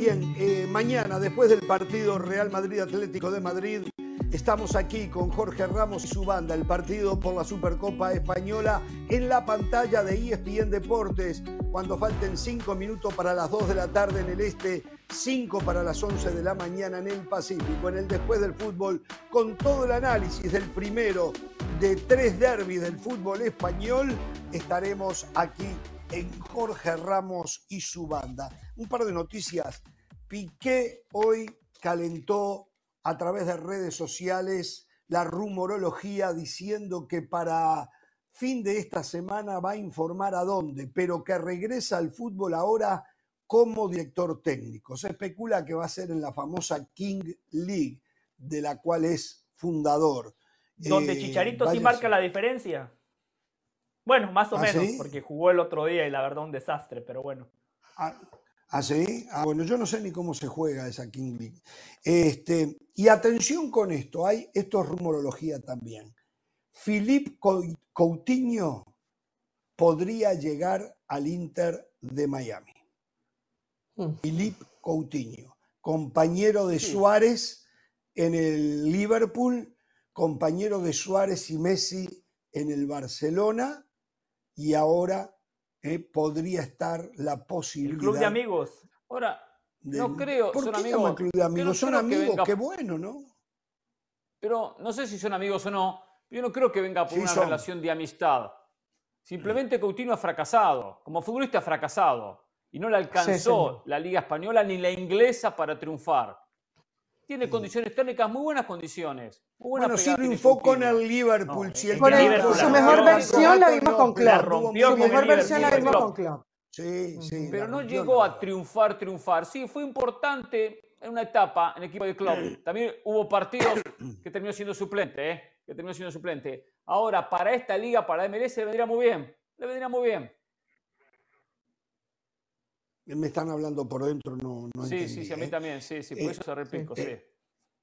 Bien, eh, mañana, después del partido Real Madrid Atlético de Madrid, estamos aquí con Jorge Ramos y su banda, el partido por la Supercopa Española en la pantalla de ESPN Deportes, cuando falten cinco minutos para las 2 de la tarde en el este, 5 para las 11 de la mañana en el Pacífico, en el después del fútbol, con todo el análisis del primero de tres derbis del fútbol español, estaremos aquí en Jorge Ramos y su banda. Un par de noticias. Piqué hoy calentó a través de redes sociales la rumorología diciendo que para fin de esta semana va a informar a dónde, pero que regresa al fútbol ahora como director técnico. Se especula que va a ser en la famosa King League, de la cual es fundador. Donde eh, Chicharito sí marca la diferencia. Bueno, más o ¿Ah, menos, porque jugó el otro día y la verdad un desastre, pero bueno. ¿Ah, ¿ah sí? Ah, bueno, yo no sé ni cómo se juega esa King League. Este, y atención con esto, hay, esto es rumorología también. Philippe Coutinho podría llegar al Inter de Miami. Mm. Philippe Coutinho, compañero de Suárez en el Liverpool, compañero de Suárez y Messi en el Barcelona y ahora eh, podría estar la posibilidad. El club de amigos. Ahora, no creo. ¿Por son qué amigos, club de amigos? Son amigos, qué bueno, ¿no? Pero no sé si son amigos o no. Yo no creo que venga por una relación de amistad. Simplemente Coutinho ha fracasado. Como futbolista ha fracasado. Y no le alcanzó la Liga Española ni la inglesa para triunfar. Tiene condiciones técnicas, muy buenas condiciones. Muy bueno, sí triunfó con el Liverpool. su mejor versión la vimos con Klopp. Su mejor versión la vimos con Klopp. Sí, sí. Pero no llegó a triunfar, triunfar. Sí, fue importante en una etapa en el equipo de Klopp. También hubo partidos que terminó siendo suplente, ¿eh? Que terminó siendo suplente. Ahora, para esta liga, para MLS, le vendría muy bien. Le vendría muy bien. Me están hablando por dentro, no, no Sí, sí, sí, a mí ¿eh? también, sí, sí, por eh, eso se repico, sí.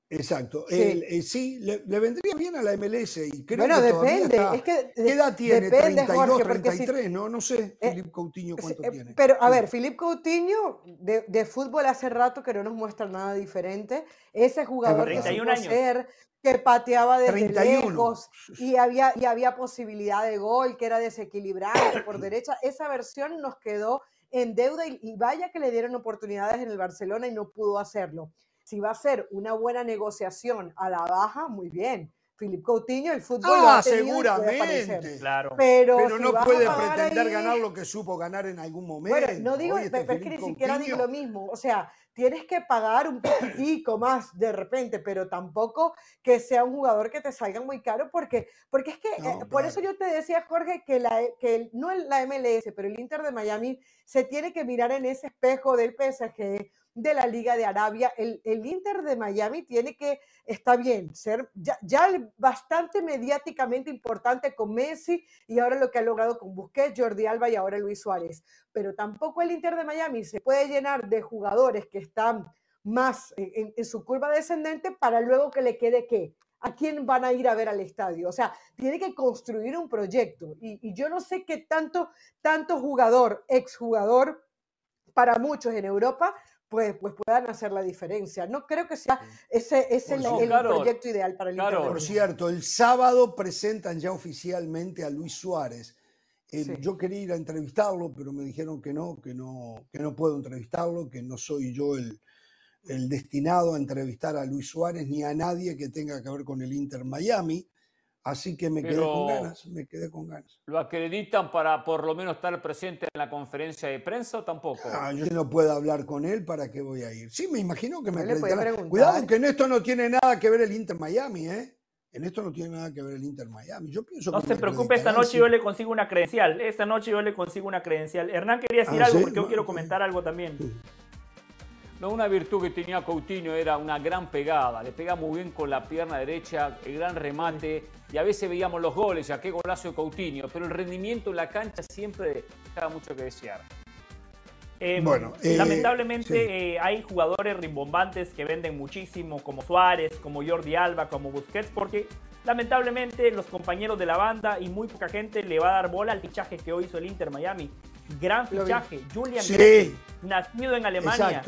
Exacto. Eh, sí, le, vendría bien a la MLS y creo bueno, que depende. es que ¿Qué edad tiene? Depende, 32, 33, no, no sé. Eh, Coutinho cuánto eh, tiene. Pero a ver, Filip Coutinho de, de, fútbol hace rato que no nos muestra nada diferente. Ese jugador que supo ser, que pateaba desde lejos y había, y había posibilidad de gol, que era desequilibrante por derecha. Esa versión nos quedó en deuda y, vaya que le dieron oportunidades en el Barcelona y no pudo hacerlo. Si va a ser una buena negociación a la baja, muy bien. Filip Coutinho, el fútbol ah, lo ha seguramente. Claro. Pero, no puede pretender ganar lo que supo ganar en algún momento. Bueno, no digo, este es que ni siquiera digo lo mismo. O sea, tienes que pagar un poquitico más de repente, pero tampoco que sea un jugador que te salga muy caro, porque, porque es que, eh, por eso yo te decía, Jorge, que, la, que no la MLS, pero el Inter de Miami se tiene que mirar en ese espejo del PSG de la Liga de Arabia. El, el Inter de Miami tiene que, está bien, ser ya, bastante mediáticamente importante con Messi y ahora lo que ha logrado con Busquets, Jordi Alba y ahora Luis Suárez. Pero tampoco el Inter de Miami se puede llenar de jugadores que están más en, su curva descendente para luego que le quede qué. ¿A quién van a ir a ver al estadio? O sea, tiene que construir un proyecto. Y, y yo no sé qué tanto, tanto jugador, exjugador, para muchos en Europa, pues, pues puedan hacer la diferencia. No creo que sea ese, ese el, proyecto ideal para el claro. Por cierto, el sábado presentan ya oficialmente a Luis Suárez. Eh, yo quería ir a entrevistarlo, pero me dijeron que no, que no, que no puedo entrevistarlo, que no soy yo el, el destinado a entrevistar a Luis Suárez ni a nadie que tenga que ver con el Inter Miami. Así que me quedé con ganas, me quedé con ganas. ¿Lo acreditan para por lo menos estar presente en la conferencia de prensa o tampoco? Ah, yo no puedo hablar con él, ¿para qué voy a ir? Sí, me imagino que me acreditarán. Cuidado, que en esto no tiene nada que ver el Inter Miami, ¿eh? En esto no tiene nada que ver el Inter Miami. Yo pienso no se preocupe, esta noche yo le consigo una credencial. Esta noche yo le consigo una credencial. Hernán quería decir ah, algo porque yo quiero comentar algo también. No, una virtud que tenía Coutinho era una gran pegada. Le pega muy bien con la pierna derecha, el gran remate. Y a veces veíamos los goles, ya qué golazo de Coutinho. Pero el rendimiento en la cancha siempre dejaba mucho que desear. Em, bueno, eh, lamentablemente eh, hay jugadores rimbombantes que venden muchísimo, como Suárez, como Jordi Alba, como Busquets, porque lamentablemente los compañeros de la banda y muy poca gente le va a dar bola al fichaje que hoy hizo el Inter Miami. Gran fichaje, Julian sí. nacido en Alemania.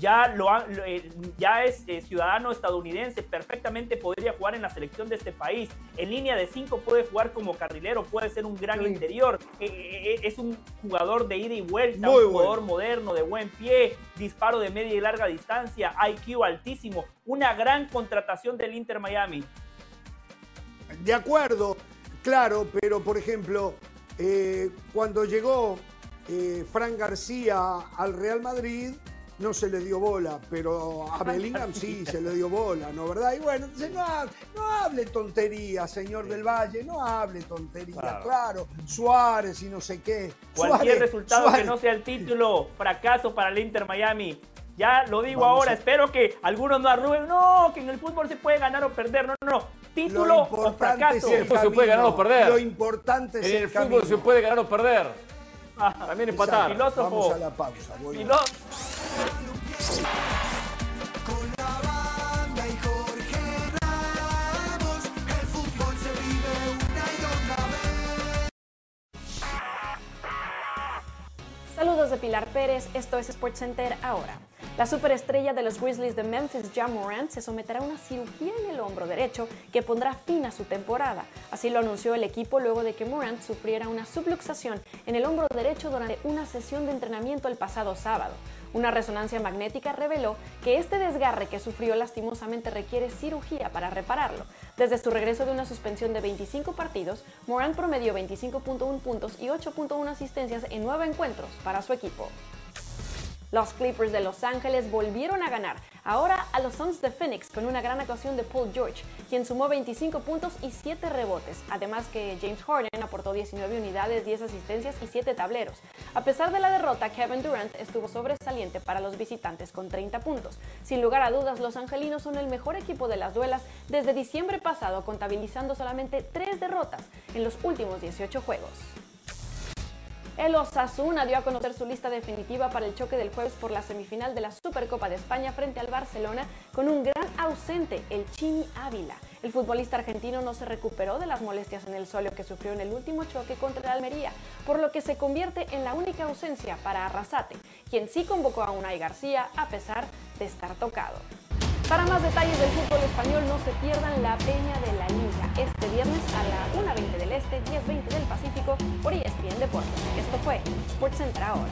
Ya, lo, eh, ya es eh, ciudadano estadounidense, perfectamente podría jugar en la selección de este país. En línea de 5 puede jugar como carrilero, puede ser un gran interior. Eh, es un jugador de ida y vuelta, un jugador moderno, de buen pie, disparo de media y larga distancia, IQ altísimo. Una gran contratación del Inter Miami. De acuerdo, claro, pero por ejemplo, cuando llegó Fran García al Real Madrid no se le dio bola, pero a Bellingham sí se le dio bola, ¿no? ¿Verdad? Y bueno, no, hable tontería, señor del Valle, no hable tontería, claro. Suárez y no sé qué. Cualquier resultado que no sea el título, fracaso para el Inter Miami. Ya lo digo ahora, espero que algunos no arruguen, no, que en el fútbol se puede ganar o perder, no, no, no. Título o fracaso. En el fútbol se puede ganar o perder. Lo importante es en el, fútbol se puede ganar o perder. También empatar. Filósofo. Vamos a la pausa. Saludos de Pilar Pérez, esto es SportsCenter ahora. La superestrella de los Grizzlies de Memphis, John Morant, se someterá a una cirugía en el hombro derecho que pondrá fin a su temporada. Así lo anunció el equipo luego de que Morant sufriera una subluxación en el hombro derecho durante una sesión de entrenamiento el pasado sábado. Una resonancia magnética reveló que este desgarre que sufrió lastimosamente requiere cirugía para repararlo. Desde su regreso de una suspensión de 25 partidos, Morant promedió 25.1 puntos y 8.1 asistencias en nueve encuentros para su equipo. Los Clippers de Los Ángeles volvieron a ganar, ahora a los Suns de Phoenix con una gran actuación de Paul George, quien sumó 25 puntos y 7 rebotes, además que James Harden aportó 19 unidades, 10 asistencias y 7 tableros. A pesar de la derrota, Kevin Durant estuvo sobresaliente para los visitantes con 30 puntos. Sin lugar a dudas, los angelinos son el mejor equipo de las duelas desde diciembre pasado, contabilizando solamente 3 derrotas en los últimos 18 juegos. El Osasuna dio a conocer su lista definitiva para el choque del jueves por la semifinal de la Supercopa de España frente al Barcelona con un gran ausente, el Chimi Ávila. El futbolista argentino no se recuperó de las molestias en el solio que sufrió en el último choque contra el Almería, por lo que se convierte en la única ausencia para Arrasate, quien sí convocó a Unai García a pesar de estar tocado. Para más detalles del fútbol español, no se pierdan la peña de la Liga este viernes a la 1.20 del Este, 10.20 del Pacífico por ESPN Deportes. Esto fue SportsCenter ahora.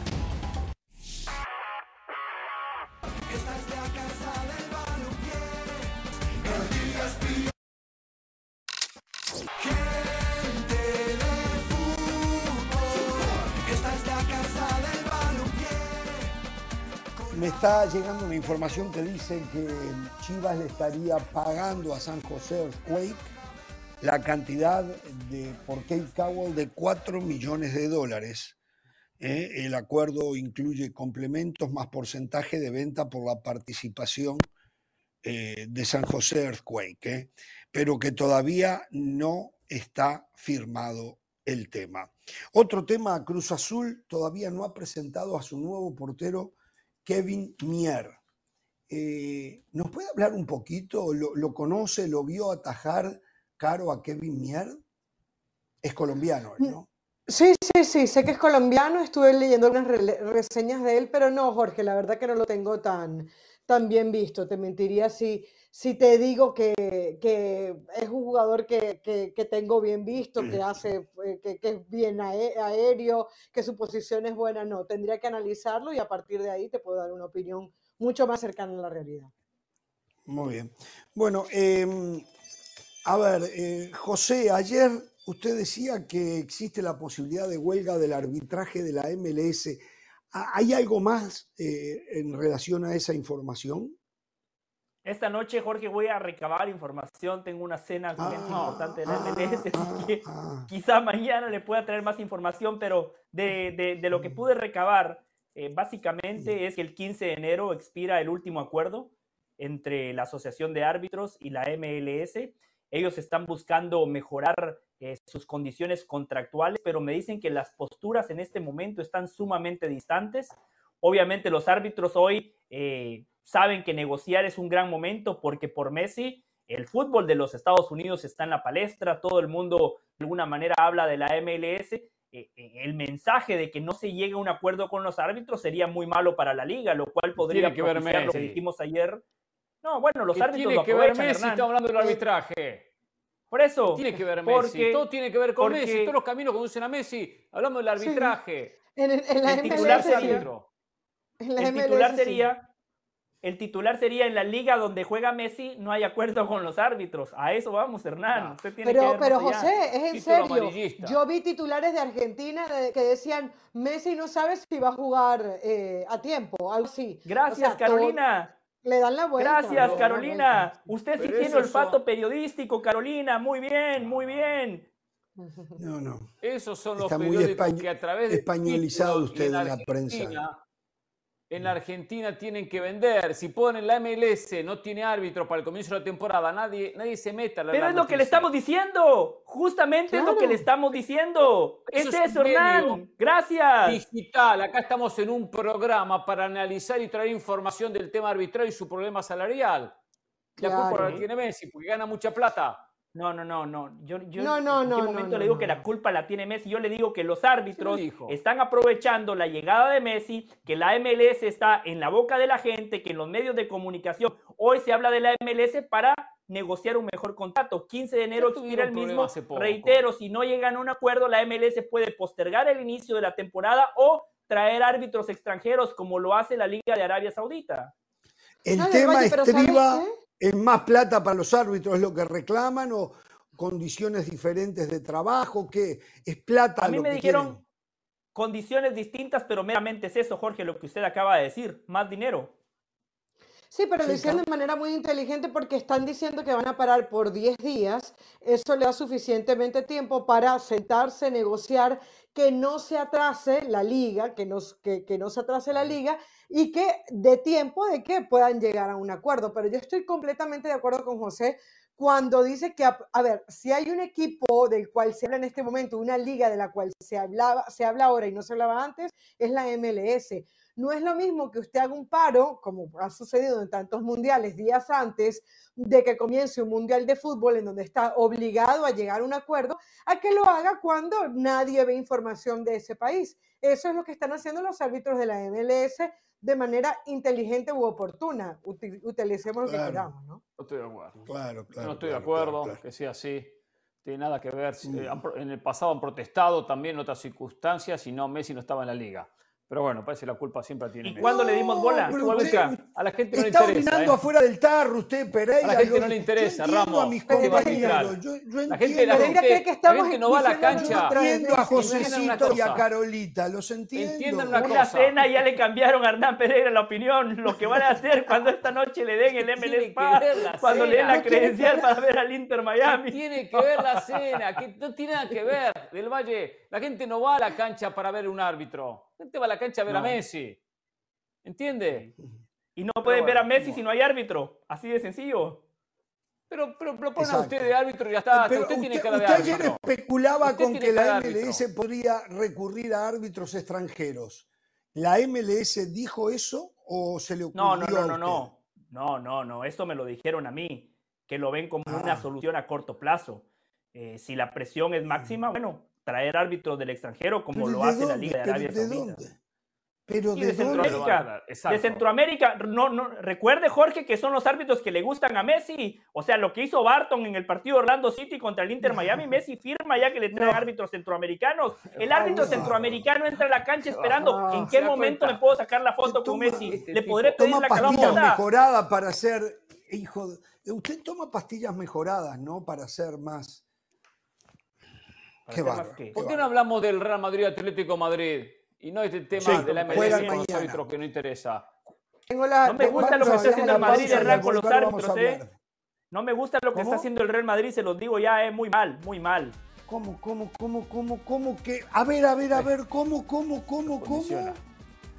Me está llegando una información que dice que Chivas le estaría pagando a San José Earthquake la cantidad de, por Cape Cowell de 4 millones de dólares. ¿eh? El acuerdo incluye complementos más porcentaje de venta por la participación eh, de San José Earthquake, ¿eh? pero que todavía no está firmado el tema. Otro tema, Cruz Azul todavía no ha presentado a su nuevo portero Kevin Mier. Eh, ¿Nos puede hablar un poquito? ¿Lo, conoce? ¿Lo vio atajar caro a Kevin Mier? Es colombiano, ¿no? Sí, sí, sí, sé que es colombiano, estuve leyendo unas reseñas de él, pero no, Jorge, la verdad que no lo tengo tan, tan bien visto. Te mentiría si, si te digo que, es un jugador que, tengo bien visto, que hace, eh, que, es bien aéreo, que su posición es buena, no, tendría que analizarlo y a partir de ahí te puedo dar una opinión mucho más cercana a la realidad. Muy bien. Bueno, em, a ver, eh, José, ayer usted decía que existe la posibilidad de huelga del arbitraje de la MLS. ¿Hay algo más eh, en relación a esa información? Esta noche, Jorge, voy a recabar información. Tengo una cena ah, importante de la MLS, así ah, que ah. quizá mañana le pueda traer más información, pero de, lo que pude recabar, eh, básicamente es que el 15 de enero expira el último acuerdo entre la Asociación de Árbitros y la MLS. Ellos están buscando mejorar eh, sus condiciones contractuales, pero me dicen que las posturas en este momento están sumamente distantes. Obviamente los árbitros hoy eh, saben que negociar es un gran momento porque por Messi el fútbol de los Estados Unidos está en la palestra, todo el mundo de alguna manera habla de la MLS. Eh, eh, el mensaje de que no se llegue a un acuerdo con los árbitros sería muy malo para la liga, lo cual podría que ver lo que dijimos ayer. No, bueno, los árbitros tiene que ver Messi, estamos hablando del arbitraje. Por eso. Tiene que ver Messi. Todo tiene que ver con Messi. Todos los caminos conducen a Messi. Hablamos del arbitraje. En, la el titular sería, el titular sería el titular sería en la liga donde juega Messi, no hay acuerdo con los árbitros. A eso vamos, Hernán. pero, pero José, es en serio. Yo vi titulares de Argentina que decían, Messi no sabe si va a jugar eh, a tiempo, algo así. Gracias, Carolina. Le dan la vuelta. Gracias, Carolina. Usted sí tiene olfato periodístico, Carolina. Muy bien, muy bien. No, no. Esos son los periódicos que a través de españolizado usted en la prensa en la Argentina tienen que vender. Si ponen la MLS, no tiene árbitro para el comienzo de la temporada, nadie, nadie se meta. Pero es lo que le estamos diciendo. Justamente es lo que le estamos diciendo. es eso, Hernán. Gracias. Digital. Acá estamos en un programa para analizar y traer información del tema arbitral y su problema salarial. La culpa la tiene Messi porque gana mucha plata. No, no, no, no. Yo, yo no, no, no, ¿en qué momento le digo que la culpa la tiene Messi? Yo le digo que los árbitros están aprovechando la llegada de Messi, que la MLS está en la boca de la gente, que en los medios de comunicación hoy se habla de la MLS para negociar un mejor contrato. 15 de enero expira el mismo. Reitero, si no llegan a un acuerdo, la MLS puede postergar el inicio de la temporada o traer árbitros extranjeros como lo hace la Liga de Arabia Saudita. El tema estriba ¿Es más plata para los árbitros lo que reclaman o condiciones diferentes de trabajo? ¿Qué es plata? A mí me dijeron condiciones distintas, pero meramente es eso, Jorge, lo que usted acaba de decir, más dinero. Sí, pero lo hicieron de manera muy inteligente porque están diciendo que van a parar por 10 días. Eso le da suficientemente tiempo para sentarse, negociar, que no se atrase la liga, que, nos, que, que no se atrase la liga y que de tiempo de que puedan llegar a un acuerdo. Pero yo estoy completamente de acuerdo con José cuando dice que, a, ver, si hay un equipo del cual se habla en este momento, una liga de la cual se, hablaba, se habla ahora y no se hablaba antes, es la MLS. No es lo mismo que usted haga un paro, como ha sucedido en tantos mundiales días antes de que comience un mundial de fútbol en donde está obligado a llegar a un acuerdo, a que lo haga cuando nadie ve información de ese país. Eso es lo que están haciendo los árbitros de la MLS de manera inteligente u oportuna. utilicemos lo que queramos, ¿no? No estoy de acuerdo. Claro, claro. No estoy de acuerdo que sea así. Tiene nada que ver. Eh, en el pasado han protestado también en otras circunstancias y no, Messi no estaba en la liga. Pero bueno, parece que la culpa siempre tiene. ¿Y cuándo le dimos bola? a la gente no le interesa. Está orinando ¿eh? afuera del tarro usted, Pereira. A la gente no le interesa, Ramos. A mis compañeros. Yo, yo la gente, la gente, que estamos la gente no va a la cancha. Entiendo a Josecito y a Carolita, los entiendo. Entiendan una, una cena ya le cambiaron a Hernán Pereira la opinión. Lo que van a hacer cuando esta noche le den el MLS Pass, cuando le den la credencial para ver al Inter Miami. Tiene que ver la cena, que no tiene nada que ver. Del Valle, la gente no va a la cancha para ver un árbitro gente va a la cancha a ver a Messi. ¿Entiende? Y no pueden ver a Messi si no hay árbitro. Así de sencillo. Pero, pero, pero usted de árbitro y ya está. usted, tiene cara de árbitro. ayer especulaba con que la MLS podría recurrir a árbitros extranjeros. ¿La MLS dijo eso o se le ocurrió No, no, no, no, no. No, no, no. Esto me lo dijeron a mí, que lo ven como una ah. solución a corto plazo. Eh, si la presión es máxima, bueno, traer árbitros del extranjero como lo hace la Liga de Arabia Saudita. Pero de, Centroamérica. De Centroamérica. No, no, recuerde, Jorge, que son los árbitros que le gustan a Messi. O sea, lo que hizo Barton en el partido Orlando City contra el Inter Miami, Messi firma ya que le trae árbitros centroamericanos. El árbitro centroameriano entra a la cancha esperando en qué momento me puedo sacar la foto con Messi. Este le podré pedir toma la pastillas mejoradas para hacer, hijo, usted toma pastillas mejoradas, ¿no? Para ser más ¿Por qué no hablamos del Real Madrid Atlético Madrid? Y no este tema de la MLS con los árbitros que no interesa. no me gusta lo que está haciendo el Madrid de Real con los árbitros, ¿eh? No me gusta lo que está haciendo el Real Madrid, se los digo ya, es eh, muy mal, muy mal. ¿Cómo, cómo, cómo, cómo, cómo que? A ver, a ver, a ver, ¿cómo, cómo, cómo, cómo?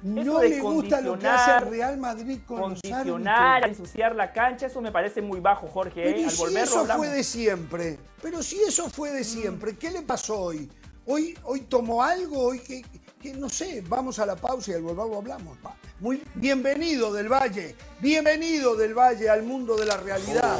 No le gusta lo que hace el Real Madrid con condicionar, los ensuciar la cancha, eso me parece muy bajo, Jorge. Pero ¿eh? si eso fue de siempre, pero si eso fue de siempre, ¿qué le pasó hoy? Hoy, hoy tomó algo, hoy que, no sé, vamos a la pausa y al volver hablamos. Muy bienvenido del Valle, bienvenido del Valle al mundo de la realidad.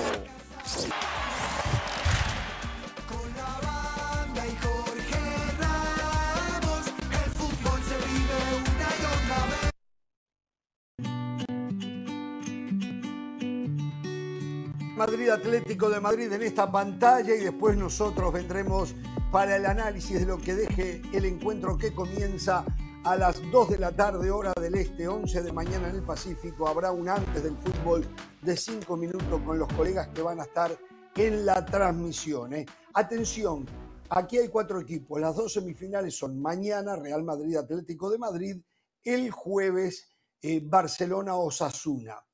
Madrid Atlético de Madrid en esta pantalla y después nosotros vendremos para el análisis de lo que deje el encuentro que comienza a las 2 de la tarde hora del este, 11 de mañana en el Pacífico. Habrá un antes del fútbol de 5 minutos con los colegas que van a estar en la transmisión. ¿eh? Atención, aquí hay cuatro equipos. Las dos semifinales son mañana Real Madrid Atlético de Madrid, el jueves eh, Barcelona Osasuna.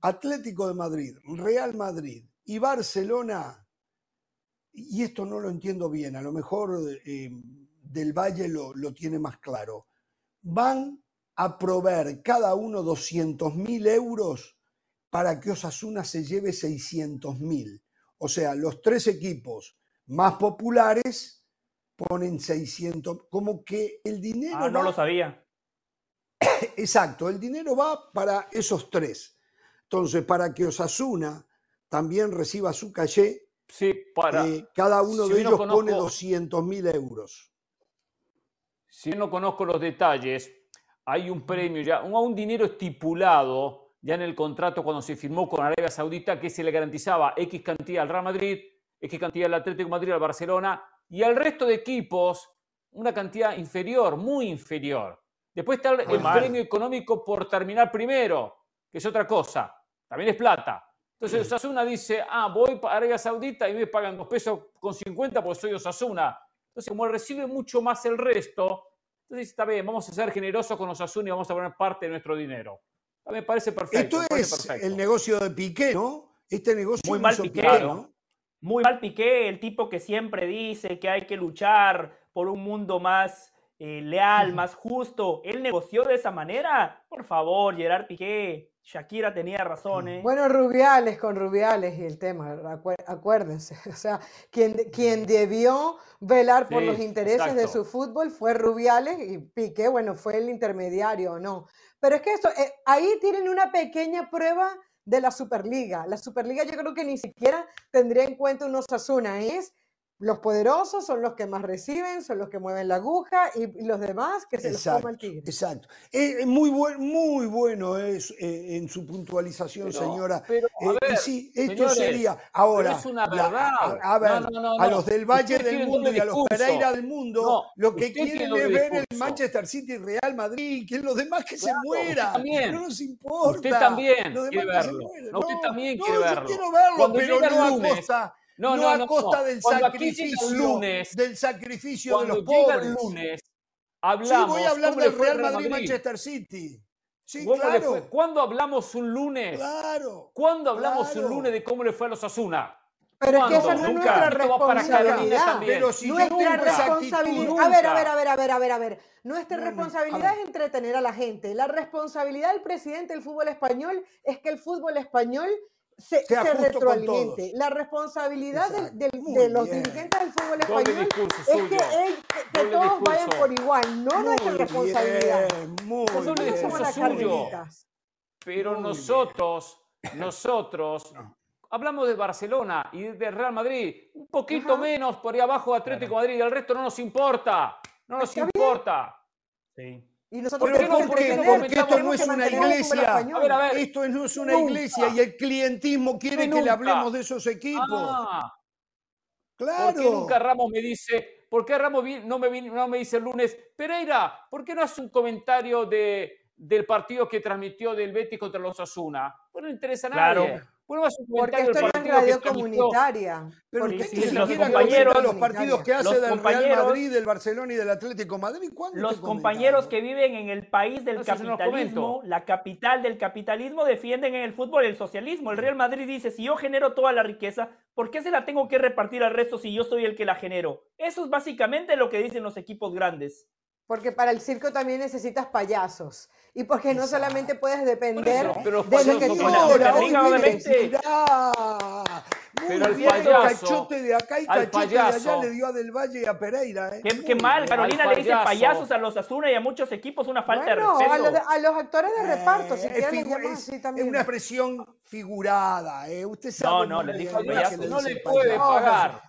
Atlético de Madrid, Real Madrid y Barcelona, y esto no lo entiendo bien, a lo mejor eh, del Valle lo, tiene más claro, van a proveer cada uno 200 mil euros para que Osasuna se lleve 600 mil. O sea, los tres equipos más populares ponen 600, como que el dinero... Ah, no lo sabía. Exacto, el dinero va para esos tres. Entonces, para que Osasuna también reciba su caché, sí, para, eh, cada uno de ellos pone 200 mil euros. Si no conozco los detalles, hay un premio ya, un, un dinero estipulado ya en el contrato cuando se firmó con Arabia Saudita que se le garantizaba X cantidad al Real Madrid, X cantidad al Atlético de Madrid, al Barcelona y al resto de equipos una cantidad inferior, muy inferior. Después está el, premio económico por terminar primero, que es otra cosa también es plata. Entonces Osasuna dice, ah, voy a Arabia Saudita y me pagan dos pesos con 50 porque soy Osasuna. Entonces, como recibe mucho más el resto, entonces está bien, vamos a ser generosos con Osasuna y vamos a poner parte de nuestro dinero. Me parece perfecto. Esto es el negocio de Piqué, ¿no? Este negocio muy mal Piqué, ¿no? Muy mal Piqué, el tipo que siempre dice que hay que luchar por un mundo más eh, leal, más justo. Él negoció de esa manera. Por favor, Gerard Piqué. Shakira tenía razón. ¿eh? Bueno, Rubiales con Rubiales y el tema, acuérdense. O sea, quien, quien debió velar por los intereses de su fútbol fue Rubiales y Piqué, bueno, fue el intermediario o no. Pero es que esto, eh, ahí tienen una pequeña prueba de la Superliga. La Superliga yo creo que ni siquiera tendría en cuenta un Osasuna, es los poderosos son los que más reciben, son los que mueven la aguja y, los demás que se los coma el tigre. Exacto. Es muy, buen, muy bueno es, eh, en su puntualización, señora. Pero, eh, sí, esto sería ahora. Es una verdad. a, ver, a los del Valle del Mundo y a los Pereira del Mundo, lo que quieren es ver el Manchester City y Real Madrid, que los demás que se mueran. No nos importa. Usted también quiere verlo. usted también quiere verlo. Yo quiero verlo, pero no a no, no, a costa del sacrificio, lunes, del sacrificio de los pobres. el lunes, hablamos. Sí, voy a hablar del Real Madrid, Manchester City. Sí, claro. ¿Cuándo hablamos un lunes? Claro. ¿Cuándo hablamos un lunes de cómo le fue a los Asuna? Pero es que esa no es nuestra responsabilidad. Pero si nuestra responsabilidad. A ver, a ver, a ver, a ver, a ver, a ver. Nuestra responsabilidad es entretener a la gente. La responsabilidad del presidente del fútbol español es que el fútbol español se, retroalimente. La responsabilidad de los dirigentes del fútbol español es que, todos vayan por igual, no nuestra responsabilidad. Pero nosotros, nosotros hablamos de Barcelona y de Real Madrid, un poquito menos por ahí abajo de Atlético Madrid, el resto no nos importa, no nos importa. Sí. Y nosotros ¿Pero por qué? Porque esto no es una iglesia. Esto no es una iglesia y el clientismo quiere que le hablemos de esos equipos. Ah. claro. ¿Por qué nunca Ramos me dice, por qué Ramos no me, no me dice el lunes, Pereira, ¿por qué no hace un comentario de, del partido que transmitió del Betis contra los Asuna? Pues no interesa a nadie. Claro. Porque esto no es radio comunitaria. Pero porque si los compañeros, los partidos que hace del Real Madrid, del Barcelona y del Atlético Madrid, Los compañeros que viven en el país del capitalismo, la capital del capitalismo, defienden en el fútbol el socialismo. El Real Madrid dice, si yo genero toda la riqueza, ¿por qué se la tengo que repartir al resto si yo soy el que la genero? Eso es básicamente lo que dicen los equipos grandes. Porque para el circo también necesitas payasos. Y porque no solamente puedes depender de lo que tú pero el payaso, cachote de acá y cachote de allá le dio a Del Valle y a Pereira. ¿eh? Qué, mal, Carolina le dice payasos a los Asuna y a muchos equipos, una falta de respeto. A los, a los actores de reparto, si eh, es, es, es una expresión figurada. ¿eh? Usted sabe. No, no, le dijo payaso. No le puede pagar.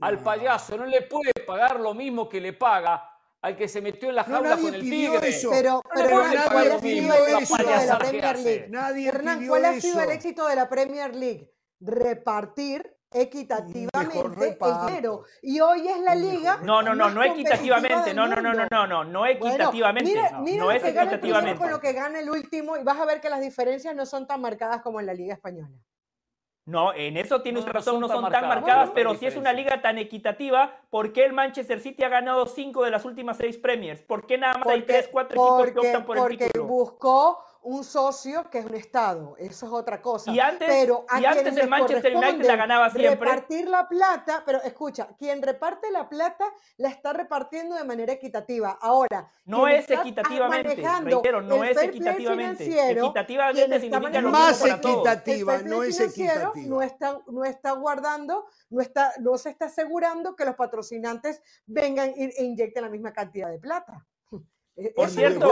Al payaso no le puede pagar lo mismo que le paga al que se metió en la jaula con el tigre. Eso. Pero, pero ¿cuál ha sido el éxito de la Premier League? Nadie Hernán, ¿cuál ha sido el éxito de la Premier League? Repartir equitativamente el dinero. Y hoy es la liga. No, no, no, no equitativamente. No, no, no, no, no, no, no equitativamente. Bueno, mira, no, es equitativamente. con lo que gana el último y vas a ver que las diferencias no son tan marcadas como en la Liga Española. No, en eso tiene usted razón, no son, tan marcadas, pero si es una liga tan equitativa, ¿por qué el Manchester City ha ganado cinco de las últimas seis Premiers? ¿Por qué nada más hay tres, cuatro equipos que optan por el título? Porque buscó un socio que es un Estado, eso es otra cosa. Y antes, pero y antes el Manchester United la ganaba siempre. Repartir la plata, pero escucha, quien reparte la plata la está repartiendo de manera equitativa. Ahora, no es equitativamente, reitero, no es equitativamente. Equitativamente significa lo más equitativa, no es equitativa. No está, no está guardando, no, está, no se está asegurando que los patrocinantes vengan e inyecten la misma cantidad de plata. Eh, Por cierto,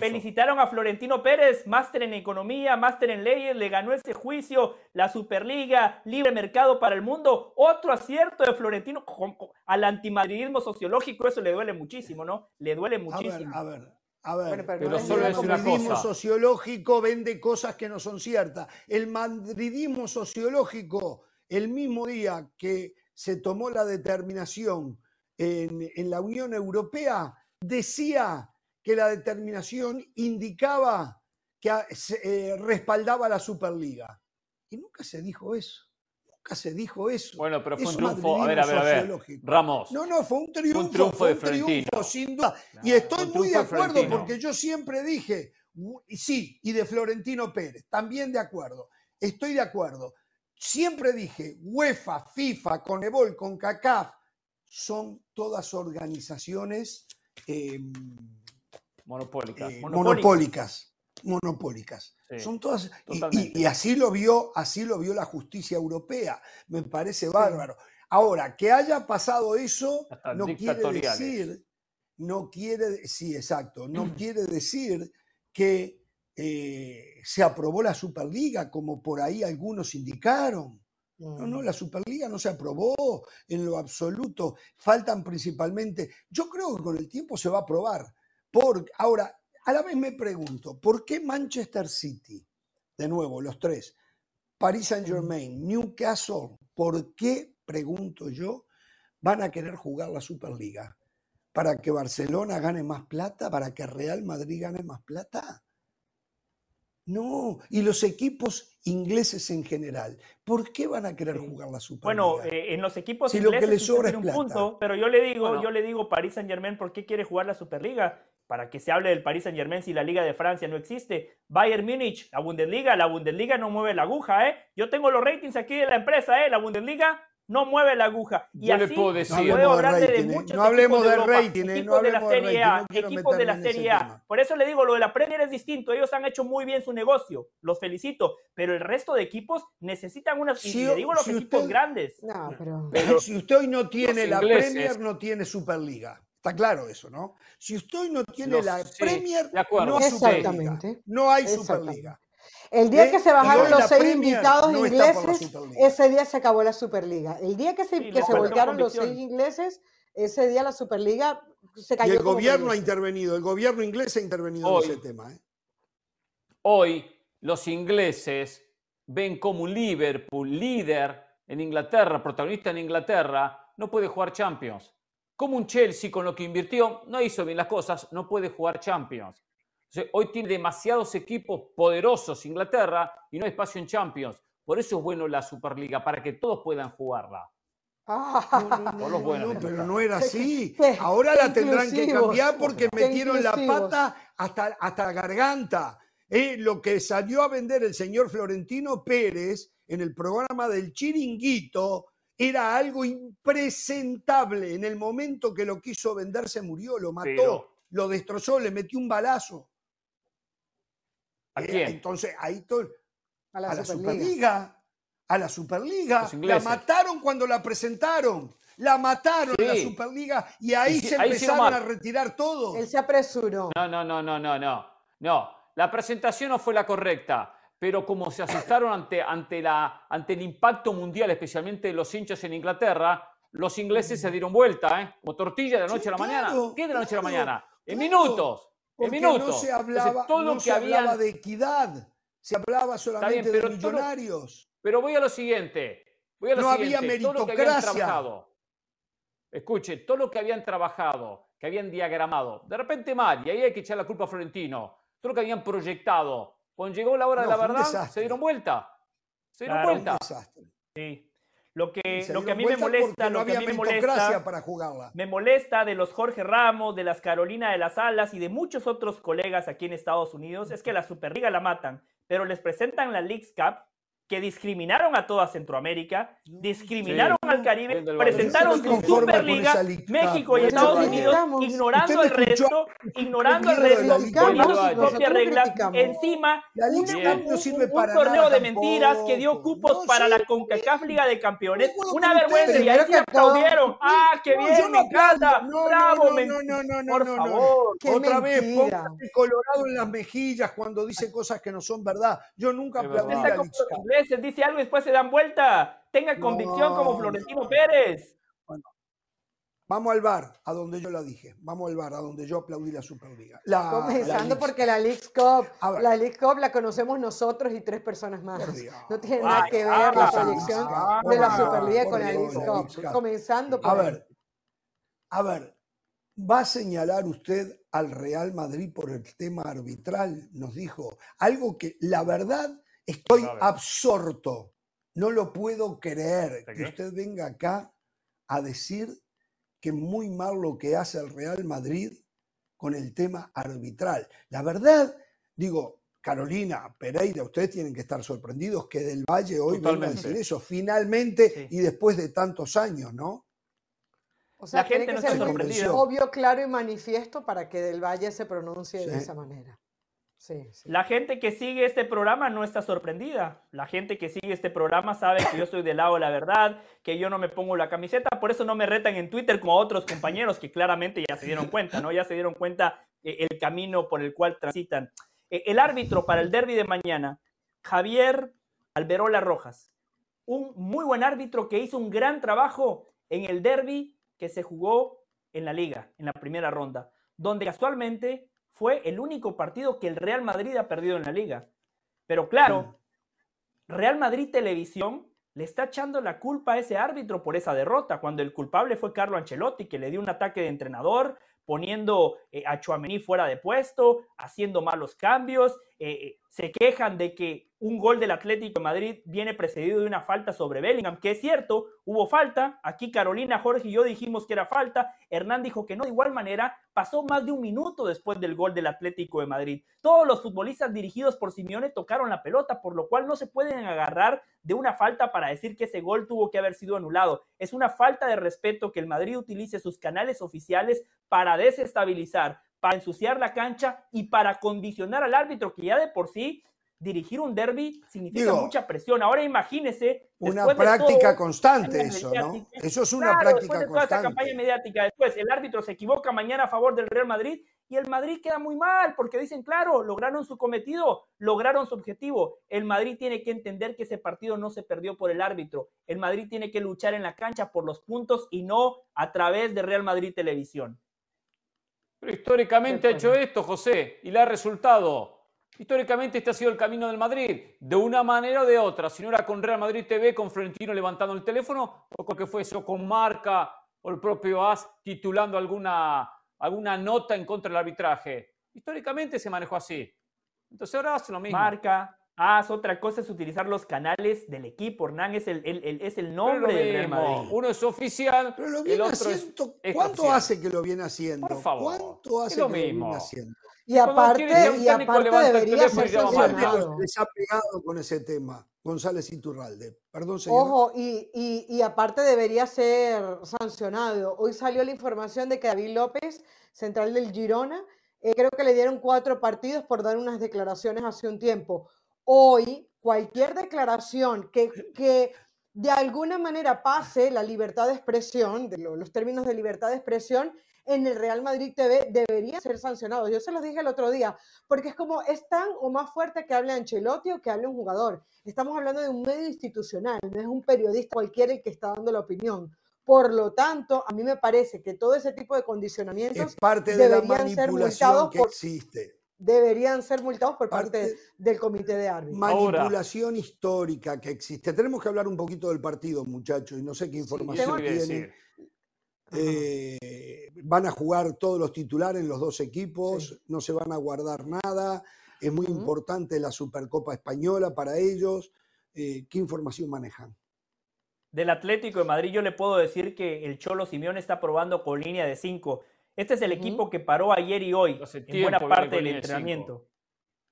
felicitaron a Florentino Pérez, máster en economía, máster en leyes, le ganó ese juicio, la Superliga, libre mercado para el mundo. Otro acierto de Florentino al antimadridismo sociológico, eso le duele muchísimo, ¿no? Le duele muchísimo. A ver, a ver. A ver, el madridismo sociológico vende cosas que no son ciertas. El madridismo sociológico, el mismo día que se tomó la determinación en, en la Unión Europea, decía que la determinación indicaba que ah, eh, respaldaba la Superliga. Y nunca se dijo eso. Nunca se dijo eso. Bueno, pero fue un triunfo. A ver, a ver, a ver. Ramos. No, no, fue un triunfo. un triunfo, de triunfo sin duda. y estoy muy de acuerdo porque yo siempre dije, sí, y de Florentino Pérez, también de acuerdo. Estoy de acuerdo. Siempre dije, UEFA, FIFA, Conebol, CONCACAF, son todas organizaciones em, monopólicas, eh, monopólicas. Monopólicas. son todas. Y, así lo vio, así lo vio la justicia europea. Me parece bárbaro. Ahora, que haya pasado eso no quiere decir, no quiere, sí, exacto, no quiere decir que eh, se aprobó la Superliga, como por ahí algunos indicaron. No, no, la Superliga no se aprobó en lo absoluto. Faltan principalmente, yo creo que con el tiempo se va a aprobar. Por, ahora, a la vez me pregunto, ¿por qué Manchester City? De nuevo, los tres. Paris Saint Germain, Newcastle, ¿por qué, pregunto yo, van a querer jugar la Superliga? ¿Para que Barcelona gane más plata? ¿Para que Real Madrid gane más plata? No, y los equipos ingleses en general, ¿por qué van a querer jugar la Superliga? Bueno, eh, en los equipos ingleses lo que les sobra es un punto, pero yo le digo, yo le digo Paris Saint Germain, ¿por qué quiere jugar la Superliga? Para que se hable del Paris Saint Germain si la Liga de Francia no existe. Bayern Múnich, la Bundesliga, la Bundesliga no mueve la aguja, ¿eh? Yo tengo los ratings aquí de la empresa, ¿eh? La Bundesliga no mueve la aguja. Y Yo así le puedo decir. No hablamos de, muchos no hablemos de rating, equipos no de la Serie A, equipos de la Serie A. Por eso le digo, lo de la Premier es distinto. Ellos han hecho muy bien su negocio, los felicito. Pero el resto de equipos necesitan una. Si, y le digo los equipos grandes. No, pero... pero... si usted hoy no tiene la Premier, no tiene Superliga. Está claro eso, ¿no? Si usted hoy no tiene la Premier, no hay Superliga. No hay Superliga. El día que se bajaron los seis invitados ingleses, ese día se acabó la Superliga. El día que se, que se voltearon los seis ingleses, ese día la Superliga se cayó. Y el gobierno ha intervenido, el gobierno inglés ha intervenido en ese tema. ¿eh? Hoy los ingleses ven como un Liverpool líder en Inglaterra, protagonista en Inglaterra, no puede jugar Champions. Como un Chelsea con lo que invirtió, no hizo bien las cosas, no puede jugar Champions hoy tiene demasiados equipos poderosos Inglaterra y no hay espacio en Champions. Por eso es bueno la Superliga, para que todos puedan jugarla. Ah, no, pero no era así. Ahora la tendrán que cambiar porque metieron la pata hasta, hasta la garganta. Eh, lo que salió a vender el señor Florentino Pérez en el programa del Chiringuito era algo impresentable. En el momento que lo quiso vender se murió, lo mató, lo destrozó, le metió un balazo. Eh, entonces, ahí todo. A la, Superliga. A la Superliga. La mataron cuando la presentaron. La mataron en la Superliga y ahí se empezaron a retirar todo. Él se apresuró. No, no, no, no, no, no. No, la presentación no fue la correcta pero como se asustaron ante, ante, la, ante el impacto mundial, especialmente de los hinchas en Inglaterra, los ingleses se dieron vuelta, ¿eh? Como tortilla de la noche a la mañana. ¿Qué de la noche a la mañana? En minutos. Porque no se hablaba, no se hablaba de equidad, se hablaba solamente de millonarios. pero voy a lo siguiente. Voy a lo no siguiente. había meritocracia. escuche, todo lo que habían trabajado, que habían diagramado, de repente mal, y ahí hay que echar la culpa a Florentino, todo lo que habían proyectado, cuando llegó la hora de la verdad, se dieron vuelta. Se dieron vuelta. Sí. Lo que, lo que a mí me molesta, lo que a mí me molesta, para jugarla. me molesta de los Jorge Ramos, de las Carolina de las Alas y de muchos otros colegas aquí en Estados Unidos es que la Superliga la matan, pero les presentan la Leagues Cup que discriminaron a toda Centroamérica, discriminaron al Caribe, presentaron su Superliga, México y Estados Unidos, ignorando el resto, ignorando el resto, poniendo sus propias reglas. Encima, un, torneo de mentiras que dio cupos para la CONCACAF Liga de Campeones. Una vergüenza, y ahí se aplaudieron. ¡Ah, qué bien, me encanta! ¡Bravo! Por favor. Otra vez, póngase colorado en las mejillas cuando dice cosas que no son verdad. Yo nunca aplaudí dice algo y después se dan vuelta. Tenga convicción como Florentino Pérez. Bueno, vamos al bar, a donde yo la dije. Vamos al bar, a donde yo aplaudí la Superliga. Comenzando porque la League Cup, la League Cup la conocemos nosotros y tres personas más. No tiene nada que ver la proyección de la Superliga con la League Cup. Comenzando por. A ver, a ver, ¿va a señalar usted al Real Madrid por el tema arbitral? Nos dijo algo que la verdad Estoy absorto. No lo puedo creer que usted venga acá a decir que muy mal lo que hace el Real Madrid con el tema arbitral. La verdad, digo, Carolina, Pereira, ustedes tienen que estar sorprendidos que Del Valle hoy venga a decir eso, finalmente y después de tantos años, ¿no? O sea, la gente no está sorprendida. Obvio, claro y manifiesto para que Del Valle se pronuncie de esa manera. La gente que sigue este programa no está sorprendida. La gente que sigue este programa sabe que yo estoy del lado de la verdad, que yo no me pongo la camiseta, por eso no me retan en Twitter como a otros compañeros que claramente ya se dieron cuenta, ¿no? Ya se dieron cuenta eh, el camino por el cual transitan. Eh, el árbitro para el derby de mañana, Javier Alberola Rojas, un muy buen árbitro que hizo un gran trabajo en el derby que se jugó en la liga, en la primera ronda, donde casualmente fue el único partido que el Real Madrid ha perdido en la liga. Pero claro, Real Madrid Televisión le está echando la culpa a ese árbitro por esa derrota, cuando el culpable fue Carlo Ancelotti, que le dio un ataque de entrenador, poniendo eh, a Chuamení fuera de puesto, haciendo malos cambios, eh, eh, se quejan de que un gol del Atlético de Madrid viene precedido de una falta sobre Bellingham, que es cierto, hubo falta. Aquí Carolina, Jorge y yo dijimos que era falta. Hernán dijo que no. De igual manera, pasó más de un minuto después del gol del Atlético de Madrid. Todos los futbolistas dirigidos por Simeone tocaron la pelota, por lo cual no se pueden agarrar de una falta para decir que ese gol tuvo que haber sido anulado. Es una falta de respeto que el Madrid utilice sus canales oficiales para desestabilizar, para ensuciar la cancha y para condicionar al árbitro que ya de por sí dirigir un derby significa mucha presión. Ahora imagínese. Una práctica constante eso, ¿no? Eso es una práctica después de toda campaña mediática. Después el árbitro se equivoca mañana a favor del Real Madrid y el Madrid queda muy mal porque dicen, claro, lograron su cometido, lograron su objetivo. El Madrid tiene que entender que ese partido no se perdió por el árbitro. El Madrid tiene que luchar en la cancha por los puntos y no a través de Real Madrid Televisión. Pero históricamente ha hecho esto, José, y le ha resultado. Históricamente este ha sido el camino del Madrid, de una manera o de otra. Si no era con Real Madrid TV, con Florentino levantando el teléfono, o con que fue eso con Marca o el propio AS titulando alguna, alguna nota en contra del arbitraje. Históricamente se manejó así. Entonces ahora hace lo mismo. Marca, AS, otra cosa es utilizar los canales del equipo. Hernán es el, es el nombre del Real Madrid. Uno es oficial, Pero lo viene haciendo, ¿Cuánto hace que lo viene haciendo? Por favor. ¿Cuánto hace que lo viene haciendo? Y aparte, y aparte debería ser sancionado. Les ha pegado con ese tema, González Iturralde. Perdón, señor. Ojo, y, y, y, aparte debería ser sancionado. Hoy salió la información de que David López, central del Girona, eh, creo que le dieron cuatro partidos por dar unas declaraciones hace un tiempo. Hoy, cualquier declaración que, que de alguna manera pase la libertad de expresión, de los términos de libertad de expresión, en el Real Madrid TV debería ser sancionado. Yo se los dije el otro día, porque es como, es tan o más fuerte que hable Ancelotti o que hable un jugador. Estamos hablando de un medio institucional, no es un periodista cualquiera el que está dando la opinión. Por lo tanto, a mí me parece que todo ese tipo de condicionamientos parte de deberían ser multados que existe. Deberían ser multados por parte, del comité de árbitros. Manipulación histórica que existe. Tenemos que hablar un poquito del partido, muchachos, y no sé qué información tienen. Eh, van a jugar todos los titulares en los dos equipos, no se van a guardar nada. Es muy importante la Supercopa Española para ellos. Eh, ¿Qué información manejan? Del Atlético de Madrid yo le puedo decir que el Cholo Simeón está probando con línea de 5. Este es el equipo que paró ayer y hoy en buena parte del entrenamiento.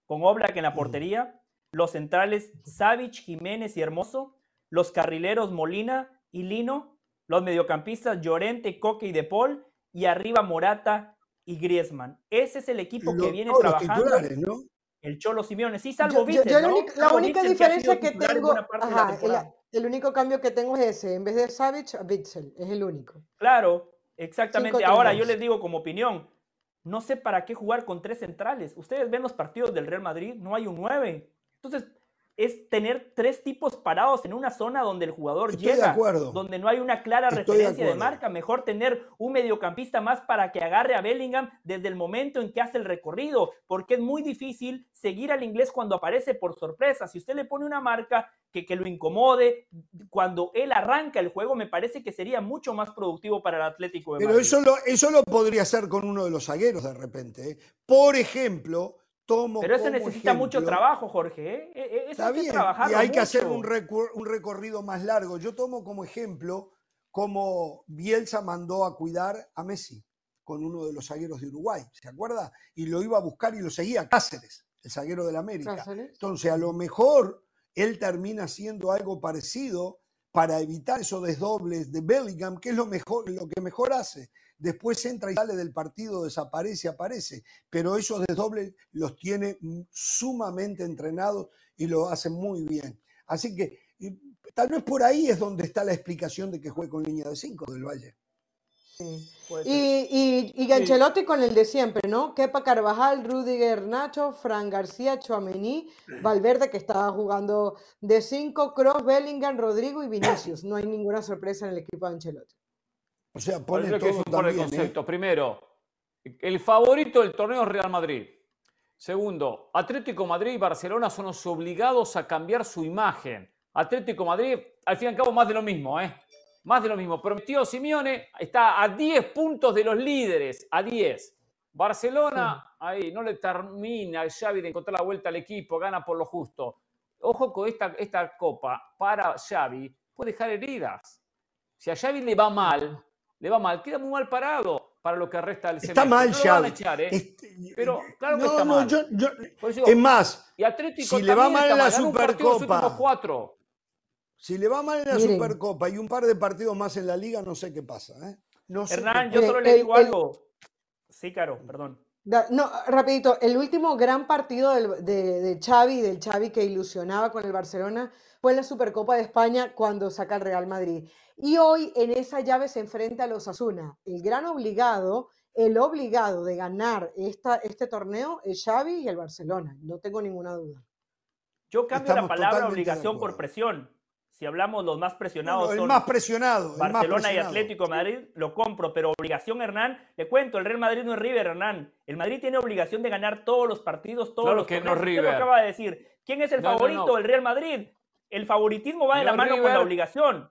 Con Oblak en la portería, los centrales Savic, Jiménez y Hermoso, los carrileros Molina y Lino, los mediocampistas Llorente, Coque y De Paul, y arriba Morata y Griezmann. Ese es el equipo que viene trabajando. ¿no? El Cholo Simeone, sí, salvo yo, La única diferencia que, tengo, el, único cambio que tengo es ese, en vez de Savage, Bitzel, es el único. Claro, exactamente. Ahora yo les digo como opinión, no sé para qué jugar con tres centrales. Ustedes ven los partidos del Real Madrid, no hay un 9. Entonces, es tener tres tipos parados en una zona donde el jugador llega, donde no hay una clara referencia de, marca. Mejor tener un mediocampista más para que agarre a Bellingham desde el momento en que hace el recorrido, porque es muy difícil seguir al inglés cuando aparece por sorpresa. Si usted le pone una marca que, que lo incomode, cuando él arranca el juego, me parece que sería mucho más productivo para el Atlético de Pero eso lo, eso lo podría hacer con uno de los zagueros de repente. ¿eh? Por ejemplo pero eso necesita mucho trabajo, Jorge. ¿eh? E, e, está bien, y hay que hacer un, recorrido más largo. Yo tomo como ejemplo cómo Bielsa mandó a cuidar a Messi con uno de los zagueros de Uruguay, ¿se acuerda? Y lo iba a buscar y lo seguía Cáceres, el zaguero del América. Entonces, a lo mejor él termina haciendo algo parecido para evitar esos desdobles de Bellingham, que es lo, mejor, lo que mejor hace. Después entra y sale del partido, desaparece, aparece. Pero esos desdobles los tiene sumamente entrenados y lo hacen muy bien. Así que tal vez por ahí es donde está la explicación de que juegue con línea de 5 del Valle. Y, y, Ganchelotti con el de siempre, ¿no? Kepa Carvajal, Rudiger Nacho, Fran García, Chuamení, Valverde que estaba jugando de 5, Cross, Bellingham, Rodrigo y Vinicius. No hay ninguna sorpresa en el equipo de Ancelotti. O sea, pone todo también, el ¿eh? concepto. Primero, el favorito del torneo es Real Madrid. Segundo, Atlético Madrid y Barcelona son los obligados a cambiar su imagen. Atlético Madrid, al fin y al cabo, más de lo mismo, ¿eh? Más de lo mismo. Prometido Simeone está a 10 puntos de los líderes, a 10. Barcelona, ahí, no le termina a Xavi de encontrar la vuelta al equipo, gana por lo justo. Ojo con esta, esta copa, para Xavi, puede dejar heridas. Si a Xavi le va mal, le va mal, queda muy mal parado para lo que resta del semestre. Está mal, Xavi. ¿eh? Este, pero claro que está mal. es más, y Atlético si le va mal en la Supercopa, si le va mal en la Supercopa y un par de partidos más en la Liga, no sé qué pasa. ¿eh? Hernán, yo solo le digo algo. Sí, Caro, perdón. No, rapidito, el último gran partido de, de, Xavi, del Xavi que ilusionaba con el Barcelona, fue en la Supercopa de España cuando saca el Real Madrid. Y hoy en esa llave se enfrenta a los Asuna. El gran obligado, el obligado de ganar esta, este torneo es Xavi y el Barcelona, no tengo ninguna duda. Yo cambio la palabra obligación por presión si hablamos los más presionados el más presionado Barcelona y Atlético Madrid lo compro pero obligación Hernán le cuento el Real Madrid no es River Hernán. El Madrid tiene obligación de ganar todos los partidos todos los que no River lo acaba de decir. Quién es el favorito el Real Madrid. El favoritismo va de la mano con la obligación.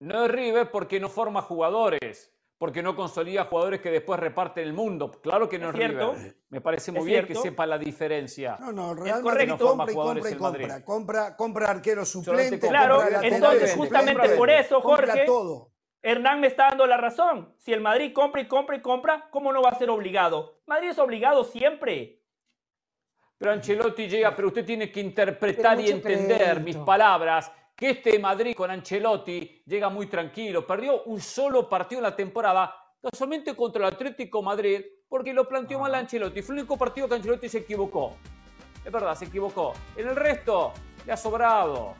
No es River porque no forma jugadores porque no consolida jugadores que después reparten el mundo. Claro que no es, cierto. Me parece muy bien que sepa la diferencia. No, no, Real Madrid no compra y compra y compra. compra. Compra arqueros suplentes. Claro, entonces justamente por eso, Jorge, Hernán me está dando la razón. Si el Madrid compra y compra y compra, ¿cómo no va a ser obligado? Madrid es obligado siempre. Pero Ancelotti llega, pero usted tiene que interpretar y entender mis palabras que este Madrid con Ancelotti llega muy tranquilo. Perdió un solo partido en la temporada, casualmente contra el Atlético Madrid, porque lo planteó mal Ancelotti. Fue el único partido que Ancelotti se equivocó. Es verdad, se equivocó. En el resto, le ha sobrado.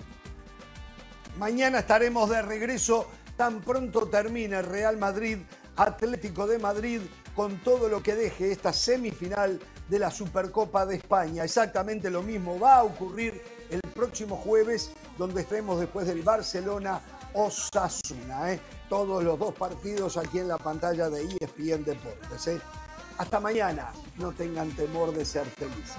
Mañana estaremos de regreso. Tan pronto termina el Real Madrid, Atlético de Madrid, con todo lo que deje esta semifinal de la Supercopa de España. Exactamente lo mismo va a ocurrir próximo jueves, donde estaremos después del Barcelona Osasuna. ¿eh? Todos los dos partidos aquí en la pantalla de ESPN Deportes. ¿eh? Hasta mañana. No tengan temor de ser felices.